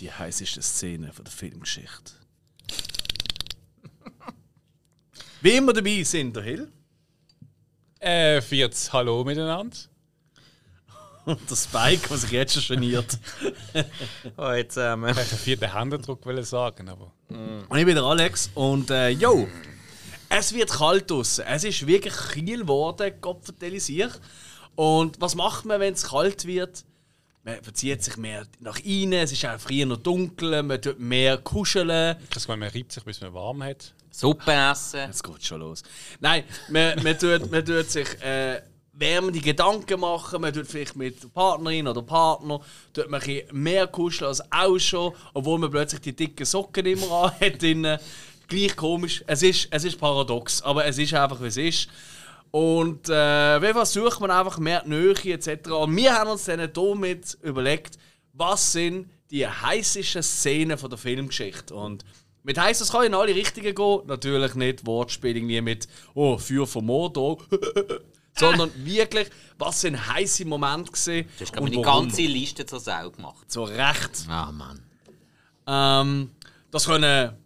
die heißesten Szenen von der Filmgeschichte. Wie immer dabei sind der Hill Äh, viertes Hallo miteinander. und der Spike, der sich jetzt schon geniert. Oh, jetzt, ähm, Ich wollte vierten Händedruck sagen, aber. Und ich bin der Alex und äh, yo, es wird kalt draußen. Es ist wirklich kühl geworden, Gott vertelle sich. Und was macht man, wenn es kalt wird? Man verzieht sich mehr nach innen, es ist auch früher noch dunkel, man tut mehr kuscheln. Ich meine, man reibt sich, bis man warm hat. Suppe essen. Jetzt geht schon los. Nein, man, man, tut, man tut sich äh, wärmende Gedanken machen, man tut vielleicht mit der Partnerin oder Partner tut man ein mehr kuscheln als auch schon, obwohl man plötzlich die dicken Socken immer an hat. Gleich komisch. Es ist, es ist paradox, aber es ist einfach, wie es ist. Und äh, wie versucht man einfach mehr die Nähe etc. Und wir haben uns dann damit überlegt, was sind die heißesten Szenen von der Filmgeschichte. Und mit heiß, das kann in alle Richtungen gehen. Natürlich nicht Wortspiel irgendwie mit «Oh, Feuer vom Motor», sondern wirklich, was sind heiße Momente gewesen Du hast meine warum. ganze Liste zur Sau gemacht. So recht. Ah, Mann. Ähm, das können,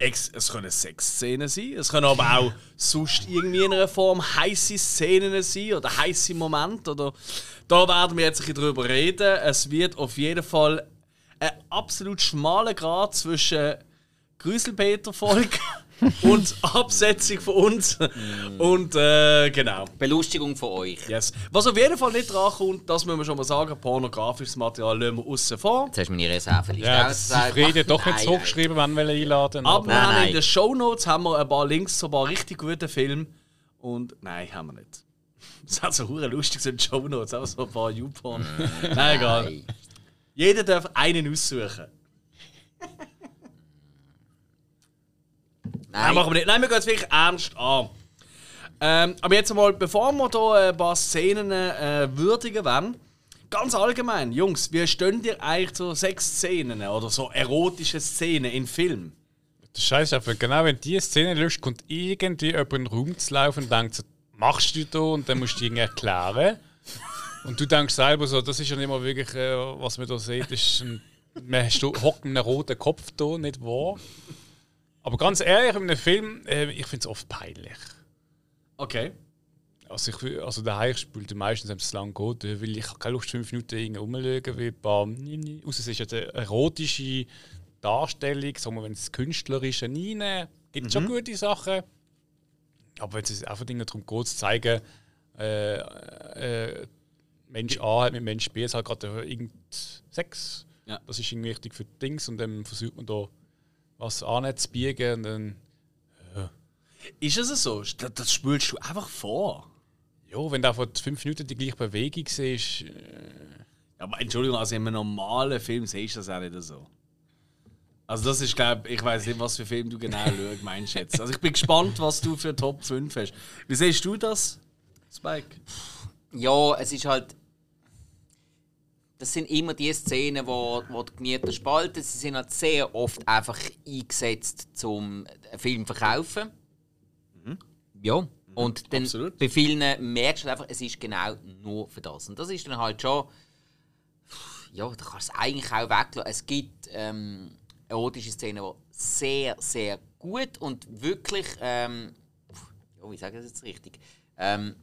Ex es können Sexszenen sein, es können aber auch sonst irgendwie in einer Form heiße Szenen sein oder heiße Momente. Oder da werden wir jetzt ein bisschen drüber reden. Es wird auf jeden Fall ein absolut schmaler Grad zwischen Grüselpeter-Folge und Absetzung von uns. Und äh, genau. Belustigung von euch. Yes. Was auf jeden Fall nicht dran kommt, das müssen wir schon mal sagen, pornografisches Material lassen wir außen vor. Jetzt hast du meine Reserveliste Ja, das ist ausgesagt. Friede doch nicht Nein, so geschrieben, wenn wir einladen Aber wir Nein, haben nein. in den Shownotes haben wir ein paar Links zu ein paar richtig guten Filmen. Und nein, haben wir nicht. Das ist also hure lustig, so in den Shownotes, auch so ein paar YouPorn. nein, egal. Jeder darf einen aussuchen. Nein, Nein. machen wir nicht. Nein, wir gehen es wirklich ernst an. Ähm, aber jetzt mal, bevor wir hier ein paar Szenen äh, würdigen wollen, ganz allgemein, Jungs, wie stehen ihr eigentlich zu Sexszenen oder so erotische Szenen in Filmen? Das Scheiße einfach, genau wenn die Szene löscht, kommt irgendwie jemand in den Raum zu laufen und denkt so, machst du da? Und dann musst du irgendwie erklären. Und du denkst selber so, das ist ja nicht mal wirklich, äh, was man da sieht, ist ein, man hockt mit einem roten Kopf da, nicht wahr? Aber ganz ehrlich, in einem Film, äh, ich finde es oft peinlich. Okay. Also, ich, also daheim spielt meistens, wenn es lang geht, äh, weil ich keine Lust, fünf Minuten rumzuschauen, weil ein paar, außer es ist eine erotische Darstellung, sagen wir, wenn es künstlerisch rein gibt es schon gute Sachen. Aber wenn es einfach Dinge darum geht, zu zeigen, äh, äh, Mensch A hat mit Mensch B, es hat gerade irgend Sex. Ja. Das ist irgendwie wichtig für die Dings und dann versucht man da was anzubiegen und dann Ist es so? Das, das spülst du einfach vor. Ja, wenn du vor fünf Minuten die gleiche Bewegung siehst, äh, Aber Entschuldigung, also in einem normalen Film siehst du das auch nicht so. Also das ist, glaube ich, weiß nicht, was für Film du genau schaust, meinst jetzt. Also ich bin gespannt, was du für Top 5 hast. Wie siehst du das, Spike? Ja, es ist halt. Das sind immer die Szenen, wo, wo die Gemüter spalten. Sie sind halt sehr oft einfach eingesetzt, zum einen Film zu verkaufen. Ja. Und dann absolut. bei vielen merkst du halt einfach, es ist genau nur für das. Und das ist dann halt schon. Ja, da kannst du es eigentlich auch weglassen. Es gibt ähm, erotische Szenen, die sehr, sehr gut und wirklich. Ähm, ja, wie sage ich das jetzt richtig? Ähm,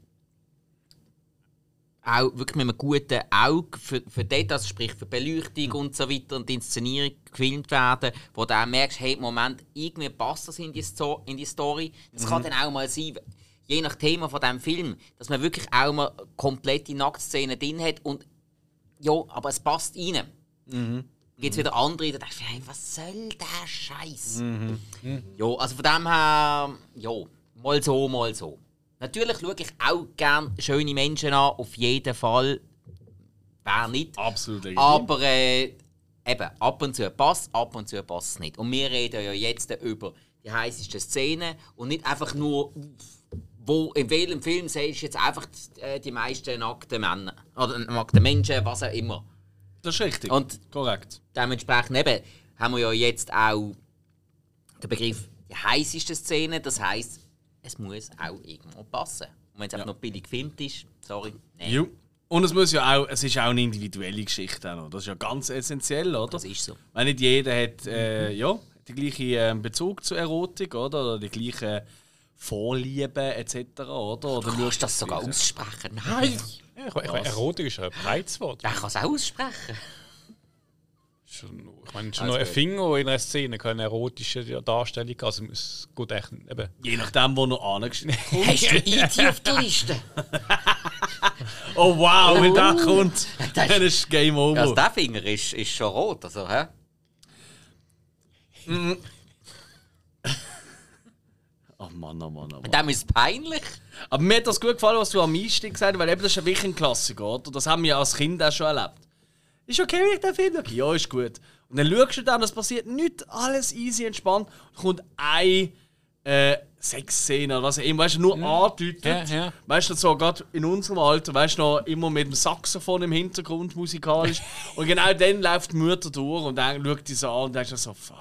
auch wirklich mit einem guten Auge für, für Details, sprich für Beleuchtung und so weiter und die Inszenierung gefilmt werden, wo du auch merkst, hey, Moment, irgendwie passt das in die, Sto in die Story. Das kann dann auch mal sein, je nach Thema von diesem Film, dass man wirklich auch mal komplette Nacktszenen drin hat und ja, aber es passt rein. Gibt es wieder andere, die denken, hey, was soll der Scheiß? Ja, also von dem her, ja, mal so, mal so. Natürlich schaue ich auch gerne schöne Menschen an, auf jeden Fall. Wer nicht. Absolut legitim. Aber äh, eben, ab und zu passt, ab und zu passt es nicht. Und wir reden ja jetzt über die heißesten Szenen und nicht einfach nur, wo, in welchem Film siehst du jetzt einfach äh, die meisten nackten Männer oder nackten Menschen, was auch immer. Das ist richtig. Und Korrekt. dementsprechend eben, haben wir ja jetzt auch den Begriff die heißeste Szene. Das heißt, es muss auch irgendwo passen. Und wenn es einfach noch billig gefilmt ist, sorry. Nee, Jo. Und es muss ja auch, es ist auch eine individuelle Geschichte. auch noch. Das ist ja ganz essentiell, oder? das ist so. Weil nicht jeder hat äh, ja, den gleichen ähm, Bezug zur Erotik, oder? Oder die gleichen Vorlieben etc. Oder? oder Du kannst das sogar aussprechen. Nein! Ja, ich, ich, Erotik ist ein breites Wort. Wer kann es auch aussprechen? Schon, ich meine, schon noch ein Finger in einer Szene kann eine erotische Darstellung. Also es geht echt eben. Je nachdem, wo noch angeschnitten Hast du E.T. auf der Liste? Oh wow, wenn der kommt, Das- dann ist Game Over. Also der Finger ist, ist schon rot, also, hä? Oh Mann, oh Mann, oh Mann. Dem ist es peinlich. Aber mir hat das gut gefallen, was du am Einstieg gesagt hast, weil eben das ist ja wirklich ein Klassiker, oder? Das haben wir als Kind auch schon erlebt. Ist okay, wenn ich den Film schaue? Ja, ist gut. Und dann schaust du dann, es passiert nicht alles easy entspannt. Und kommt eine äh, Sexszene oder was immer, weißt du, nur andeutet. Ja, ja. Weißt du, so gerade in unserem Alter, weißt du, noch immer mit dem Saxophon im Hintergrund musikalisch. und genau dann läuft die Mutter durch und dann schaut die so an und denkst so, fuck.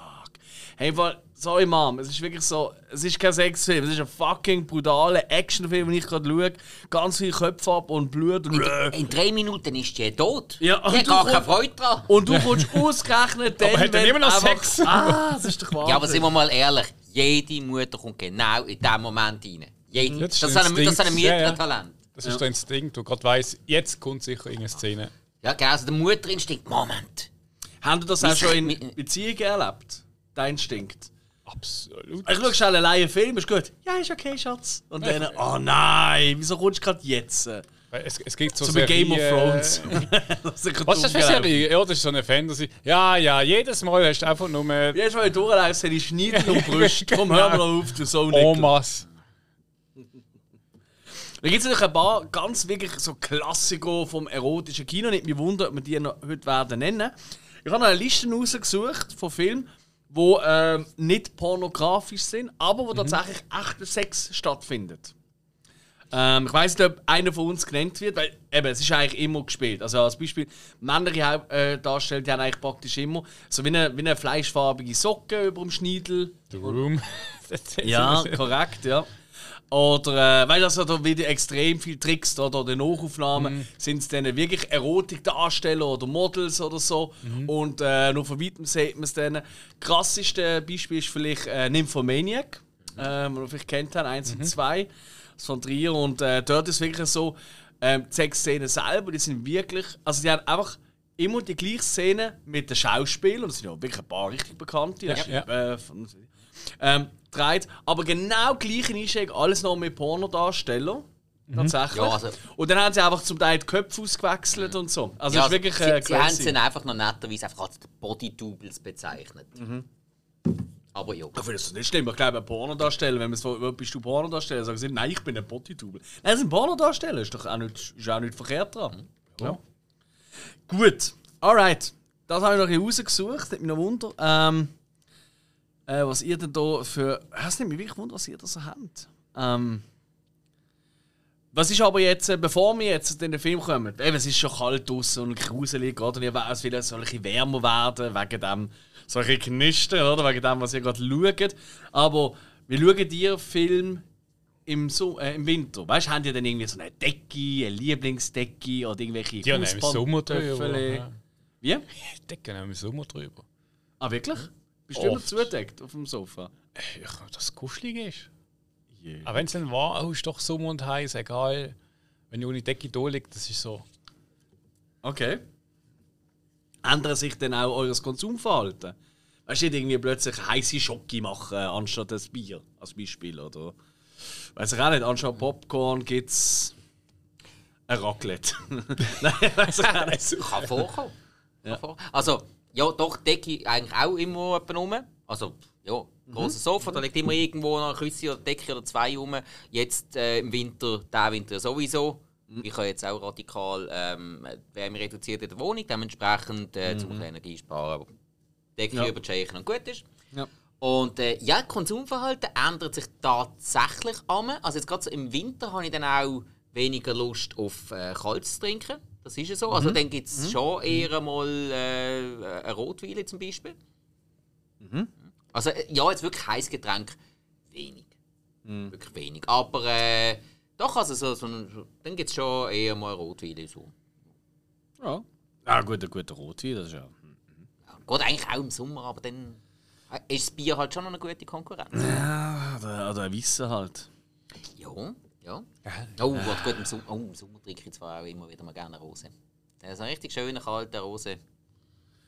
Hey, weil, sorry Mom, es ist wirklich so, es ist kein Sexfilm, es ist ein fucking brutaler Actionfilm, den ich gerade schaue. Ganz viel Köpfe ab und Blut und. In drei Minuten ist die tot. Ja, die und hat du gar keine Freude dran. Und du kommst ausgerechnet dann, Aber hat er wenn immer noch einfach- Sex? Ah, das ist doch wahr. Ja, aber sind wir mal ehrlich, jede Mutter kommt genau in diesem Moment rein. Jede. Das Das, ist das, ein Instinkt. Ja, ja. Müttertalent. Das ist der Instinkt, du gerade weißt, jetzt kommt sicher irgendeine Szene. Ja, genau, also der Mutterinstinkt. Moment. Haben du das auch schon in Beziehungen erlebt? Dein Instinkt? Absolut. Ich schau schnell alleine einen Film, ist gut. Ja, ist okay, Schatz. Und dann, oh nein, wieso kommst du gerade jetzt? Es, es gibt so So wie Game of Thrones. Das ist Was ist das für eine Serie? Ja, das ist so eine Fantasy. Ja, ja, jedes Mal hast du einfach nur Jedes Mal, wenn du durchläufst, hätte ich Schneiden und Brüste. Komm, hör mal auf, du so. Omas. Da gibt es natürlich ein paar ganz wirklich so Klassiker vom erotischen Kino. Nicht mich wundern, ob wir die noch heute werden nennen. Ich habe noch eine Liste rausgesucht von Filmen, die ähm, nicht pornografisch sind, aber wo tatsächlich echter Sex stattfindet. Ähm, ich weiß nicht, ob einer von uns genannt wird, weil eben, es ist eigentlich immer gespielt. Also als Beispiel, männliche Haupt- äh, die haben eigentlich praktisch immer so wie eine, wie eine fleischfarbige Socke über dem Schniedel. The Room. Ja, korrekt, ja. Oder, äh, weißt du, also da wieder extrem viele Tricks da in Nachaufnahmen. Sind es dann wirklich Erotikdarsteller oder Models oder so. Und äh, nur von weitem sieht man es dann. Krasseste Beispiel ist vielleicht äh, Nymphomaniac, äh, den ihr vielleicht kennt habt, 1 und 2 von Trier. Und äh, dort ist wirklich so, ähm, die Sexszenen selber, die sind wirklich, also die haben einfach immer die gleiche Szene mit den Schauspielern, und es sind ja wirklich ein paar richtig bekannte, ist, ja. äh, von- ähm, dreht, aber genau gleiche Einstellung, alles noch mit Pornodarstellern. Tatsächlich. Ja, also- und dann haben sie einfach zum Teil die Köpfe ausgewechselt und so. Also Ja, es ist wirklich sie, äh, sie haben crazy. es dann einfach noch netterweise einfach als Body-Doubles bezeichnet. Aber ja. Ich finde das nicht schlimm. Ich glaube, ein Pornodarsteller, wenn man so, «Wo bist du Pornodarsteller? Sagen sie, nein, ich bin ein Bodytube. Nein, das ist ein Pornodarsteller. Ist doch auch nicht, ist auch nicht verkehrt dran. Ja. Gut, alright. Das habe ich noch ein bisschen rausgesucht. Hat mich noch Wunder. Ähm, äh, was ihr denn da für. Es nimmt mich wirklich Wunder, was ihr da so habt. Ähm, was ist aber jetzt, äh, bevor wir jetzt in den Film kommen? Eben, es ist schon kalt draußen und gruselig, gerade. Und ihr weißt, es will so ein bisschen wärmer werden, wegen dem solche Knisten, oder? Wegen dem, was ihr gerade schaut. Aber wir schauen dir Film im, so äh, im Winter. Weißt du, haben die dann irgendwie so eine Decke, eine Lieblingsdecke oder irgendwelche Die haben im Sommer drüber. Ja. Wie? Decken haben im Sommer drüber. Ah, wirklich? Bist du immer Oft. zugedeckt auf dem Sofa? Äh, Ich, dass es kuschelig ist. Yeah. Aber wenn es dann war, oh, ist doch Sommer und heiß, egal. Wenn ich ohne Decke da liegt, das ist so. Okay. Ändert sich dann auch euer Konsumverhalten? Weißt du, nicht irgendwie plötzlich heiße Schocke machen anstatt das Bier, als Beispiel, oder? Weiß ich auch nicht, anstatt Popcorn gibt es ein Raclette. Nein, weiß ich auch nicht. Kann vorkommen. Kann vor- Also, ja, doch, Decke eigentlich auch immer jemand rum. Also, ja, großes Sofa, da liegt immer irgendwo noch eine Küsse oder Decke oder zwei rum. Jetzt äh, im Winter, diesen Winter sowieso. Ich habe jetzt auch radikal ähm, die Wärme reduziert in der Wohnung, dementsprechend äh, zum Energie sparen. Decke Ja. überchecken und gut ist. Ja. Und äh, ja, Konsumverhalten ändert sich tatsächlich an. Also jetzt gerade so im Winter habe ich dann auch weniger Lust auf äh, Kaltes zu trinken. Das ist ja so. Also dann gibt es schon eher mal äh, eine Rotweile zum Beispiel. Also äh, ja, jetzt wirklich heißes Getränk wenig. Wirklich wenig. Aber äh, Doch, also so, so dann gibt es schon eher mal Rotwein. So. Ja. Ja, gut, ein guter Rotwein, das ist ja. Ja, geht eigentlich auch im Sommer, aber dann äh, ist das Bier halt schon noch eine gute Konkurrenz. Ja, oder, oder ein Wissen halt. Ja, ja. Oh, was gut im Sommer. Oh, im Sommer trinke ich zwar auch immer wieder mal gerne Rose. Das ist ein richtig schöner, kalter Rose.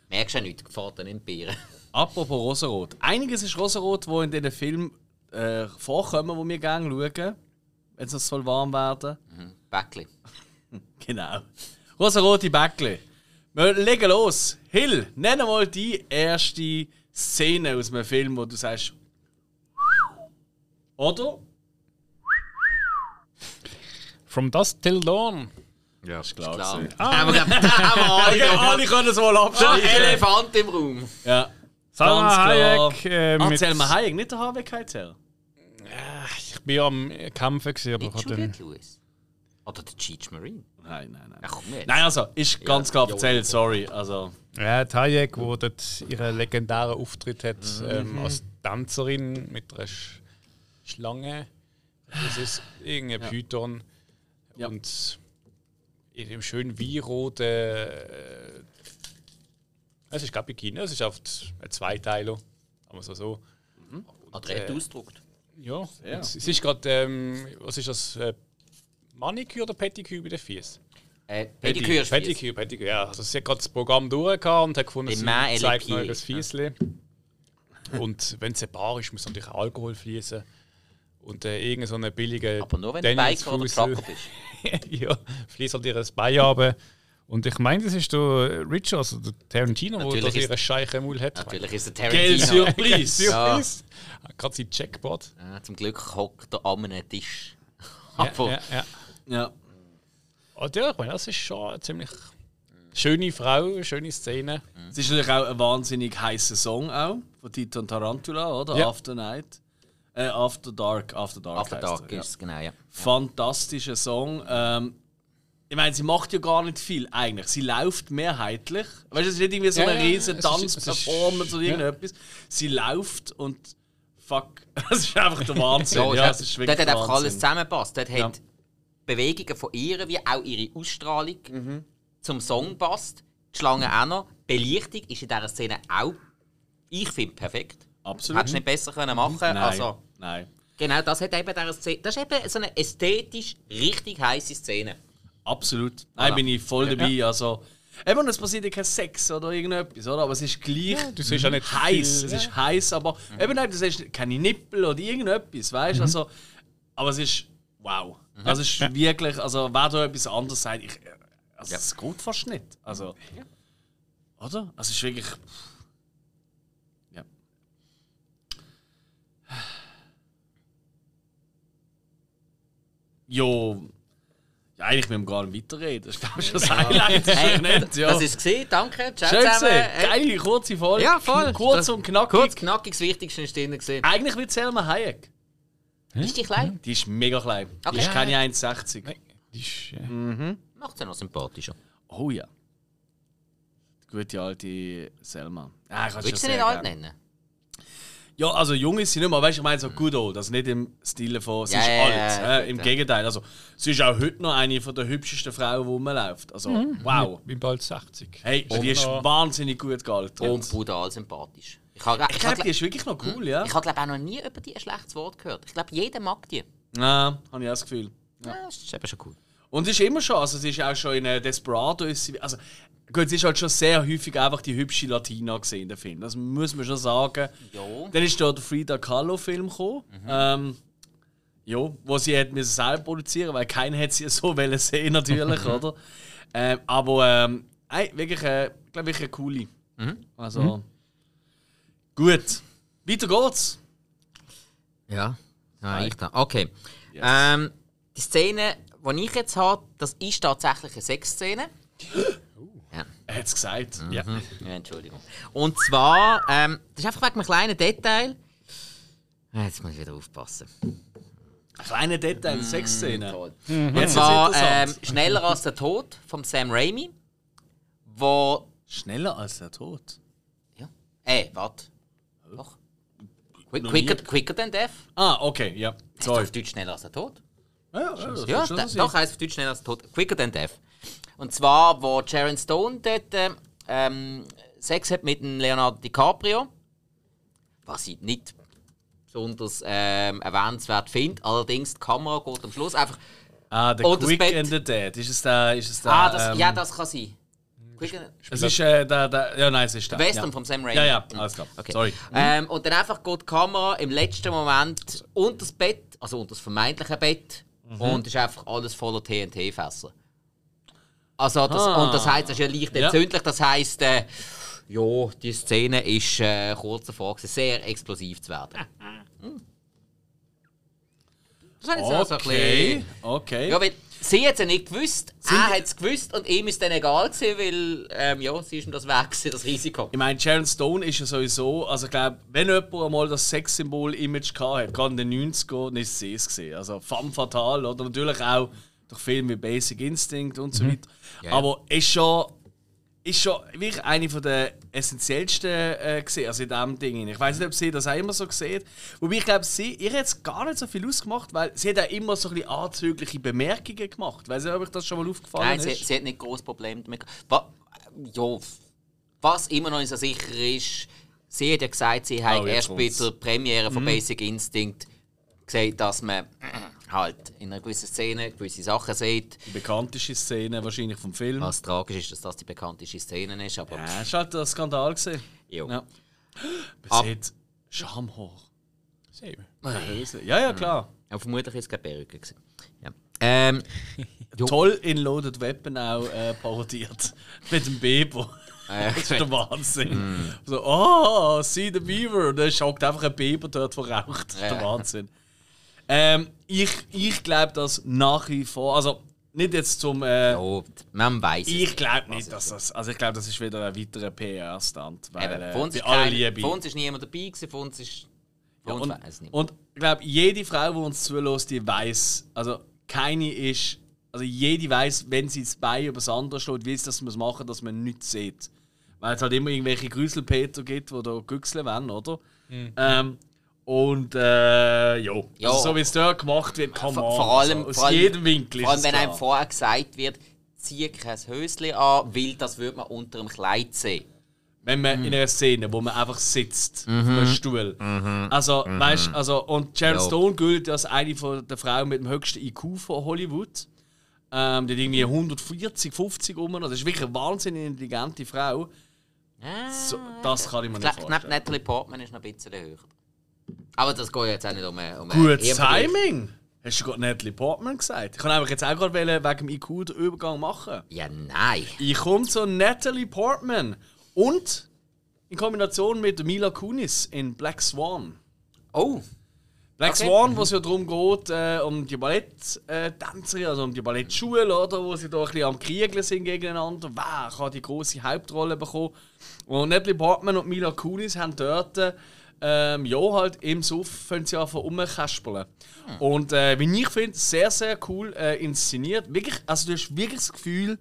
Merkst du ja nicht, dann in Bieren. Apropos Rosarot. Einiges ist Rosarot, wo in diesen Filmen äh, vorkommen, wo wir gerne schauen, wenn es soll warm werden. Mhm. Bäckli. Genau. Rosarote Bäckli. Wir legen los. Hill, nenn mal die erste Szene aus einem Film, wo du sagst. Oder? From Dusk Till Dawn. Ja, ist klar. Klar. gewesen. Haben wir, da haben wir alle alle können es wohl abschalten. Elefant im Raum. Ja. Salma. Hayek. Äh, Ah, Selma Hayek, nicht der Harvey Keitel. ich bin am Kämpfen, gewesen, aber ich. Juliette Lewis. Oder der Cheech Marine. Nein, nein, nein. Ja, komm jetzt. Nein, also, ist ganz Ja, klar ja, erzählt, ja. sorry. Also, Ja, die Hayek, die dort ihren legendären Auftritt hat Mhm. ähm, als Tänzerin mit einer Sch Schlange. Das ist irgendein Python. Ja. Und in dem schönen Weinroten. Äh, es ist kein Bikini, es ist oft ein Zweiteiler. Aber so so. Adrett ausgedruckt. Ja, Ja. es ist gerade. Ähm, was ist das? Äh, Maniküre oder Pettiküre bei den Füßen? Äh, Pediküre ist Pediküre, Pediküre, ja. Also sie hat gerade das Programm durchgehabt und hat gefunden, sie Mann zeigt noch ein Fiesli. Und wenn es ein Bar ist, muss natürlich auch Alkohol fließen. Und äh, irgendein so eine billige Aber nur wenn du Biker oder Trucker bist. ja, fließt halt ihr ein Bein runter. Und ich meine, das ist der Richard, also der Tarantino, der Natürlich das ist- ihre Scheiche Mul hat. Natürlich ist es Geld Tarantino. Surprise. Surprise! Gerade sein Jackpot. Ja, zum Glück hockt er an einem Tisch. Ja, Aber ja, ja. Ja. Und ja, ich meine, das ist schon eine ziemlich schöne Frau, eine schöne Szene. Es ist natürlich auch ein wahnsinnig heißer Song auch, von Tito und Tarantula, oder? Ja. After Night. Äh, After Dark, After Dark. After Dark er, ja. ist es, genau, ja. Fantastischer Song. Ähm, ich meine, sie macht ja gar nicht viel eigentlich. Sie läuft mehrheitlich. Weißt du, es ist nicht irgendwie so Ja, eine ja, riesen Tanzperformance oder ja. irgendetwas. Sie läuft und fuck, das ist einfach der Wahnsinn. Ja, ja, ist dort hat einfach alles zusammengepasst. Dort Ja. hat Bewegungen von ihr, wie auch ihre Ausstrahlung Mhm. zum Song passt. Die Schlange auch noch. Belichtung ist in dieser Szene auch, ich finde, perfekt. Absolut. Hättest du nicht besser können machen Nein, Also, nein. genau das hat eben dieser Szene. Das ist eben so eine ästhetisch richtig heiße Szene. Absolut. Nein, Voilà. bin ich voll dabei. Also, eben, es passiert ja kein Sex oder irgendetwas, oder? Aber es ist gleich du siehst ja nicht heiß. Es ja. ist heiß, aber eben nicht, du siehst keine Nippel oder irgendetwas, weißt du? Also, aber es ist wow. Also, es ist wirklich, also, wer da etwas anderes sagt, ich, also, es geht fast nicht. Also, oder? Also, es ist wirklich. Ja. Ja, eigentlich müssen wir gar nicht weiterreden. Das ist, glaube ich, schon das Highlight. Das ist nett, ja. Das ist gesehen, danke. Ciao Schön zusammen. Hey. Geile, kurze Folge. Ja, voll. Kurz Das- und knackig. Kurz, knackig, das Wichtigste ist drin gesehen. Eigentlich wie Selma Hayek. Ist die klein? Die ist mega klein. Die Okay. ist keine 1,60. Nein, die ist, äh, Macht sie noch sympathischer. Oh ja. Die gute alte Selma. Ah, ich Willst du sie nicht alt nennen? Ja, also jung ist sie nicht mehr. Weißt du, ich meine so good old. Also nicht im Stil von, sie Ja, ist ja, alt. ja, äh, gut, Im ja. Gegenteil. Also, sie ist auch heute noch eine von der hübschesten Frauen, die rumläuft. Also, wow. ich bin bald 60. Hey, die ist noch- wahnsinnig gut gealtert. Und brutal sympathisch. Ich habe ich ich glaube, die ist wirklich noch cool, ja. ich hab, glaub, auch noch nie über die ein schlechtes Wort gehört. Ich glaube, jeder mag die. Ja, habe ich auch das Gefühl. Ja. das ist eben schon cool. Und sie ist immer schon, also sie ist auch schon in äh, Desperado, ist sie, also gut, sie ist halt schon sehr häufig einfach die hübsche Latina gesehen in dem Film, das muss man schon sagen. Ja. Dann ist da der Frida Kahlo Film gekommen, ähm, ja, wo sie hat müssen selber produzieren, weil keiner hat sie so wollen sehen natürlich, oder? Ähm, aber ähm, ey, wirklich, äh, glaube ich, eine coole. Also gut, weiter geht's. Ja. Ah, ich da. Okay. Ähm, die Szene, die ich jetzt habe, das ist tatsächlich eine Sexszene. Ja. Er hat es gesagt. Ja. ja, Entschuldigung. Und zwar, ähm, das ist einfach wegen einem kleinen Detail. Jetzt muss ich wieder aufpassen. Ein kleiner Detail, Sexszene. Toll. Jetzt zwar ähm. Schneller als der Tod von Sam Raimi. Wo. Schneller als der Tod. Ja. Äh, warte. Doch. Quick, Noch quicker, quicker than Death. Ah, okay, ja. Sorry. Auf Deutsch schneller als der Tod. Ja, ja, das Ja, da, doch heißt auf Deutsch schneller als tot. Quicker than death. Und zwar, wo Sharon Stone dort äh, ähm, Sex hat mit Leonardo DiCaprio. Was ich nicht besonders ähm, erwähnenswert finde. Allerdings, die Kamera geht am Schluss einfach. Ah, das Quick Bett. and the Dead. Ist es der. Ist es der ah, das, ähm, ja, das kann sein. Es ist äh, der, der. Ja, nein, es ist der. Western ja. vom Sam Raimi. Ja, ja, alles klar. Okay. Sorry. Ähm, und dann einfach geht die Kamera im letzten Moment unter das Bett, also unter das vermeintliche Bett, Mhm. und ist einfach alles voller TNT-Fässer. Also das, Ah. und das heißt, es ist ja leicht Ja. entzündlich. Das heißt, äh, ja, die Szene ist äh, kurz davor, sehr explosiv zu werden. Hm. Das habe ich jetzt so ein Okay, bisschen. okay. Ja, weil sie hat es ja nicht gewusst, er hat es gewusst und ihm ist dann egal gewesen, weil ähm, ja, sie ist ihm das weg, gewesen, das Risiko. Ich meine, Sharon Stone ist ja sowieso, also ich glaube, wenn jemand einmal das Sexsymbol-Image gehabt hat, gerade in den 90ern, dann ist sie es gesehen. Also femme fatale oder natürlich auch durch Filme wie Basic Instinct und so weiter. Ja. Aber ist schon, ist schon wirklich eine von der essentiellsten äh, gesehen, also in diesem Ding. Ich weiß nicht, ob sie das auch immer so sieht. Wobei ich glaube, sie, ihr hat es gar nicht so viel ausgemacht, weil sie hat auch immer so ein bisschen anzügliche Bemerkungen gemacht. Weiß nicht, ob euch das schon mal aufgefallen Nein, ist. sie, sie hat nicht groß Probleme damit. gehabt. Wa ja, was immer noch nicht so sicher ist, sie hat ja gesagt, sie hat Oh, jetzt erst bei. Mhm. der Premiere von Basic Instinct gesagt, dass man halt in einer gewissen Szene gewisse Sachen sieht. Die bekannteste Szene wahrscheinlich vom Film. Was tragisch ist, dass das die bekannteste Szene ist, aber Ja, es war halt ein Skandal. Gewesen. jo. Ja. Man sieht Schamhaar. Sehen Ja, ja, klar. Ja, vermutlich ist es keine Perücke. gewesen. Ja. Ähm. Toll in Loaded Weapon auch äh, parodiert. Mit dem Bebo. äh, Das ist der Wahnsinn. So, oh, see the Beaver. Dann schockt einfach ein Beber dort, der raucht. Das ist der. Wahnsinn. Ähm, ich ich glaube, dass nach wie vor, also nicht jetzt zum. Äh, ja, man weiß es. ich glaube nicht, dass das. Also ich glaube, das ist wieder ein weiterer PR-Stand. Weil äh, von uns bei aller Liebe. von uns ist niemand dabei, gewesen, von uns ist. Uns und, weiß es nicht. und ich glaube, jede Frau, die uns zulässt, die weiß, also keine ist, also jede weiß, wenn sie das Bein über das andere schlägt, wie es das muss machen, dass man nichts sieht. Weil es halt immer irgendwelche Grüselpeter gibt, die da güchseln wollen, oder? Ähm, und äh, jo. Ja. Also, so wie es dort gemacht wird, kann man. vor, vor allem, also, aus vor allem, jedem Winkel vor allem wenn einem vorher gesagt wird, zieh kein Höschen an, weil das würde man unter dem Kleid sehen. Wenn man in einer Szene, wo man einfach sitzt auf einem Stuhl. Also, weißt also, und Sharon Ja. Stone gilt als eine von der Frauen mit dem höchsten IQ von Hollywood. Ähm, die hat irgendwie 140, 50 um. Das ist wirklich eine wahnsinnig intelligente Frau. So, das kann ich mir Ich nicht vorstellen. Natalie Portman ist noch ein bisschen höher. Aber das geht jetzt auch nicht um um Gutes. Timing! Hast du gerade Natalie Portman gesagt? Ich kann einfach jetzt auch gerade wegen dem IQ den Übergang machen. Ja, nein. Ich komme zu Natalie Portman. Und in Kombination mit Mila Kunis in Black Swan. Oh, Black Okay. Swan, wo es ja darum geht, äh, um die Balletttänzerin, also um die Ballettschule, oder, wo sie da ein bisschen am Kriegeln sind gegeneinander. Wer kann die große Hauptrolle bekommen? Und Natalie Portman und Mila Kunis haben dort, ähm, ja, halt im Suff fangen sie an von rumkaspeln. Und äh, wie ich finde, sehr, sehr cool äh, inszeniert. Wirklich, also du hast wirklich das Gefühl,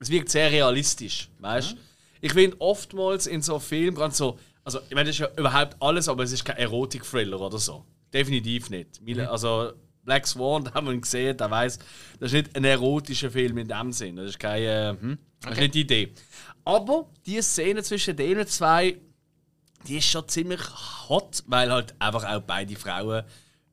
es wirkt sehr realistisch, weißt? Ich finde oftmals in so Filmen gerade so, also ich meine, das ist ja überhaupt alles, aber es ist kein Erotik-Thriller oder so. Definitiv nicht. Mila- Also Black Swan, da haben wir ihn gesehen, der weiß, das ist nicht ein erotischer Film in dem Sinn. Das ist keine, äh, hm, das ist nicht die Idee. Aber die Szene zwischen denen zwei, die ist schon ziemlich hot, weil halt einfach auch beide Frauen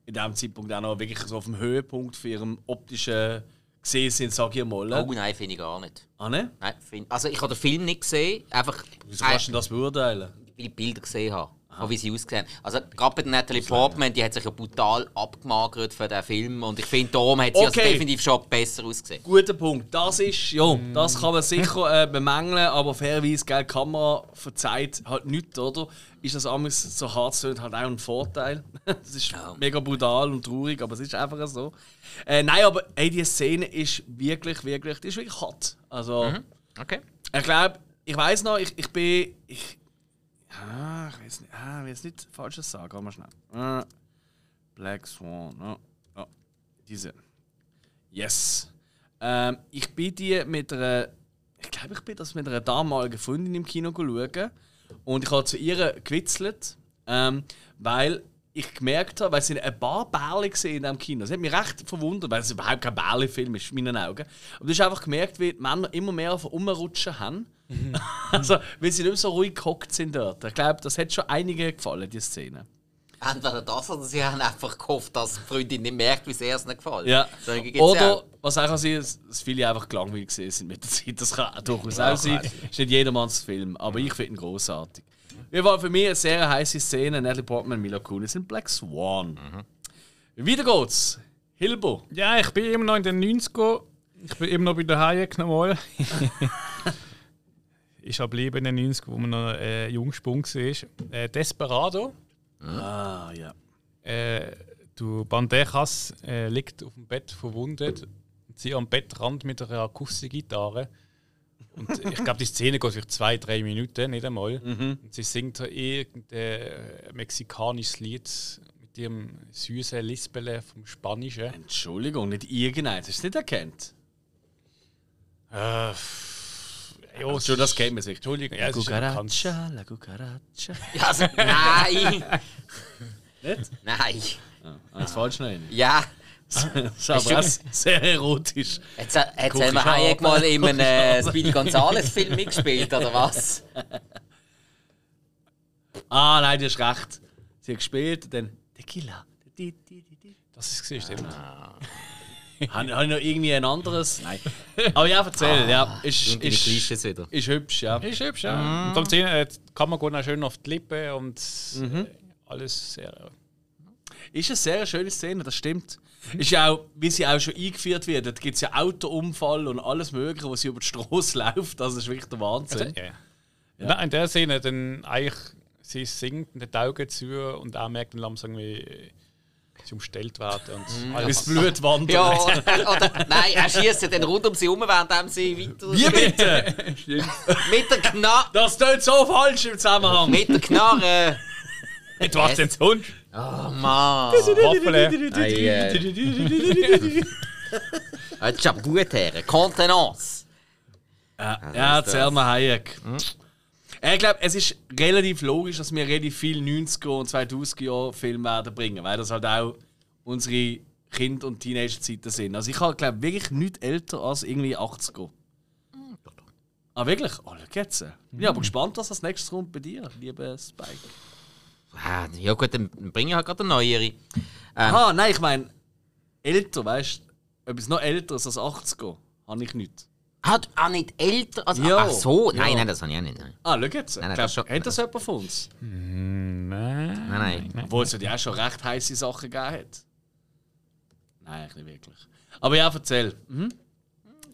in dem Zeitpunkt auch noch wirklich so auf dem Höhepunkt für ihrem optischen gesehen sind, sag ich mal. oh nein, finde ich gar nicht. Ah, ne? Nein, find, also ich habe den Film nicht gesehen, einfach Wieso kannst du das beurteilen? weil ich Bilder gesehen habe. Von wie sie ausgesehen haben. Also gerade bei Natalie Portman, die hat sich ja brutal abgemagert für den Film und ich finde, darum hat sie also Okay. definitiv schon besser ausgesehen. Guter Punkt. Das ist, ja, das kann man sicher äh, bemängeln, aber fairerweise, gell, die Kamera verzeiht halt nichts, oder? Ist das amigs so hart halt auch ein Vorteil. Das ist mega brutal und traurig, aber es ist einfach so. Äh, nein, aber ey, die Szene ist wirklich, wirklich, die ist wirklich hart. Also, Okay. ich glaube, ich weiß noch, ich, ich bin. Ich, ah, ich weiß nicht, ah, ich nicht Falsches sagen, aber mal schnell. Ah, Black Swan, ja. ja. Diese. Yes. Ähm, ich bin die mit einer. Ich glaube, ich bin das mit einer damaligen Freundin im Kino schauen. Und ich habe zu ihr gewitzelt, ähm, weil ich gemerkt habe, weil es sind ein paar Bärle gesehen in diesem Kino. Das hat mich recht verwundert, weil es überhaupt kein Bärle-Film ist, in meinen Augen. Aber du hast einfach gemerkt, wie die Männer immer mehr auf Umrutschen haben. also, weil sie nicht mehr so ruhig gehockt sind dort. Ich glaube, das hat schon einigen gefallen, die Szene. Entweder das oder sie haben einfach gehofft, dass die Freundin nicht merkt, wie sehr es nicht gefällt. Ja. Oder, auch. was auch kann sein, dass viele einfach gelangweilt sind mit der Zeit. Das kann durchaus Ja, auch sein. kann Ist nicht jedermanns Film, aber ich finde ihn großartig. Wir waren für mich eine sehr heiße Szene. Natalie Portman und Mila Kunis in Black Swan. Weiter geht's. Hilbo. Ja, ich bin immer noch in den 90er. Ich bin immer noch bei der Hayek nochmal. ich habe in den 90er, wo man noch äh, Jungspung war. Äh, Desperado. Ah, ja. Äh, du Bandejas äh, liegt auf dem Bett verwundet und sie am Bettrand mit einer Akustikgitarre. Und ich glaube, die Szene geht vielleicht zwei, drei Minuten, nicht einmal. Und sie singt irgendein mexikanisches Lied mit ihrem süßen Lispele vom Spanischen. Entschuldigung, nicht irgendeins. Hast du es nicht erkannt? Äh, ja, es Schon, das kennt man sich. Entschuldigung, ja. Cucaracha, la cucaracha. Ja, also, nein! Nicht? nein! Ah, das falsch noch Ja! Das ist aber auch sehr erotisch. Jetzt hat hat Guck Selma ich Hayek mal in einem äh, Speedy Gonzales Film mitgespielt, oder was? Ah, nein, du hast recht. Sie hat gespielt und dann Tequila. Das ist es, stimmt. Habe habe ich noch irgendwie ein anderes? Nein. Aber ja, erzähl. ja, ist, ist, Klischees wieder. ist hübsch, ja. Ist hübsch, ja. Und dann Kamera geht auch schön auf die Lippen und Mhm. äh, alles sehr. Ist eine sehr schöne Szene, das stimmt. Ist ja auch, wie sie auch schon eingeführt wird, da gibt es ja Autounfall und alles Mögliche, wo sie über die Straße läuft. Das ist wirklich der Wahnsinn. Ja. Nein, in der Szene dann eigentlich, sie singt und die Augen zu und er merkt dann langsam, wie sie umstellt werden. Und Bis alles. Blut wandert. Ja, oder, oder nein, er schießt dann rund um sie herum, während sie weiter. Wie bitte? Mit der Knarre! Das tut so falsch im Zusammenhang. Mit der Knarre! Du hast den Hund! Oh Mann! Waffel! Hey, äh, Jetzt ist aber gut her. Kontenance! Ja, ja Selma Hayek. Ich glaube, es ist relativ logisch, dass wir relativ viel 90er und 2000er Jahre Filme werden bringen, weil das halt auch unsere Kind- und Teenager-Zeiten sind. Also ich glaube wirklich nicht älter als irgendwie 80er. Ah, wirklich? Oh, schau jetzt. Bin ich aber gespannt, was als nächstes kommt bei dir, lieber Spike. Ah, Ja gut, dann bringe ich halt gerade eine neuere. Ähm, Ah, nein, ich meine, älter, weißt du? Etwas noch älteres als 80er habe ich nicht. Hat auch nicht älter? Also, Ja. Ach so, nein, Ja. nein, das habe ich auch nicht. Nein, Ah, schau jetzt. nein, Ich das glaub, schon- hat das jemand von uns? Nein. nein. nein. Obwohl es ja auch schon recht heiße Sachen gegeben hat. Nein, eigentlich nicht wirklich. Aber ja, erzähl. Mhm.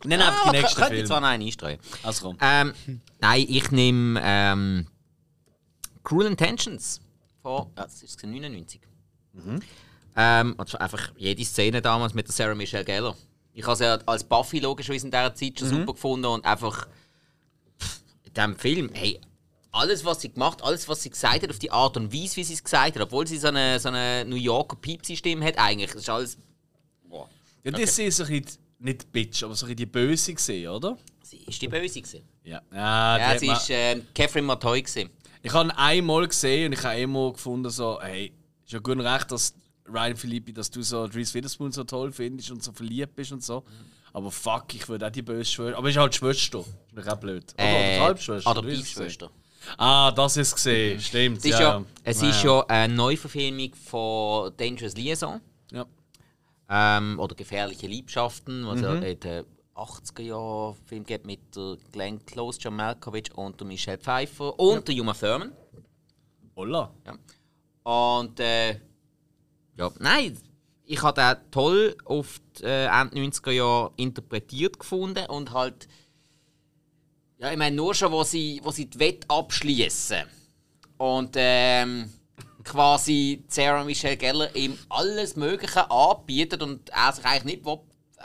Nenn einfach die nächsten Ah, Könnte ich zwar Filme. noch einen einstreuen. Also komm. Ähm, nein, ich nehme ähm, Cruel Intentions von, ja, das ist 99. Ähm, also einfach jede Szene damals mit der Sarah Michelle Gellar. Ich habe sie ja als Buffy logischerweise in dieser Zeit schon super gefunden und einfach pff, in diesem Film, hey, alles was sie gemacht, alles was sie gesagt hat, auf die Art und Weise, wie sie es gesagt hat, obwohl sie so eine, so eine New Yorker Piepsi-Stimme hat, eigentlich, das ist alles. Boah. Ja, das ist so ein bisschen, nicht die Bitch, aber so ein die Böse gesehen, oder? Sie ist die Böse gewesen. Ja. Ja, die Ja, sie ist ähm, Catherine Matoy gewesen. Ich habe einmal gesehen und ich habe immer gefunden, so, hey, ist ja gut und recht, dass Ryan Philippi, dass du so Reese Witherspoon so toll findest und so verliebt bist und so. Aber fuck, ich würde auch die böse Schwester. Aber ist halt Schwester. Ist auch blöd. Oder, Halbschwester. oder es Adoptivschwester. gesehen? Ah, das ist gesehen. Stimmt. Es ist ja, es ist ja eine Neuverfilmung von Dangerous Liaison ja. ähm, oder Gefährliche Liebschaften, was Mhm. ja den 80er Jahren Film gibt mit der Glenn Close, John Malkovich und der Michelle Pfeiffer und der Uma Thurman. Holla. Und äh, ja, nein, ich habe den toll die äh, Ende 90er Jahre interpretiert gefunden und halt ja, ich meine nur schon, wo sie, wo sie die Wette abschließen und ähm, quasi Sarah Michelle Gellar ihm alles Mögliche anbietet und er sich eigentlich nicht will,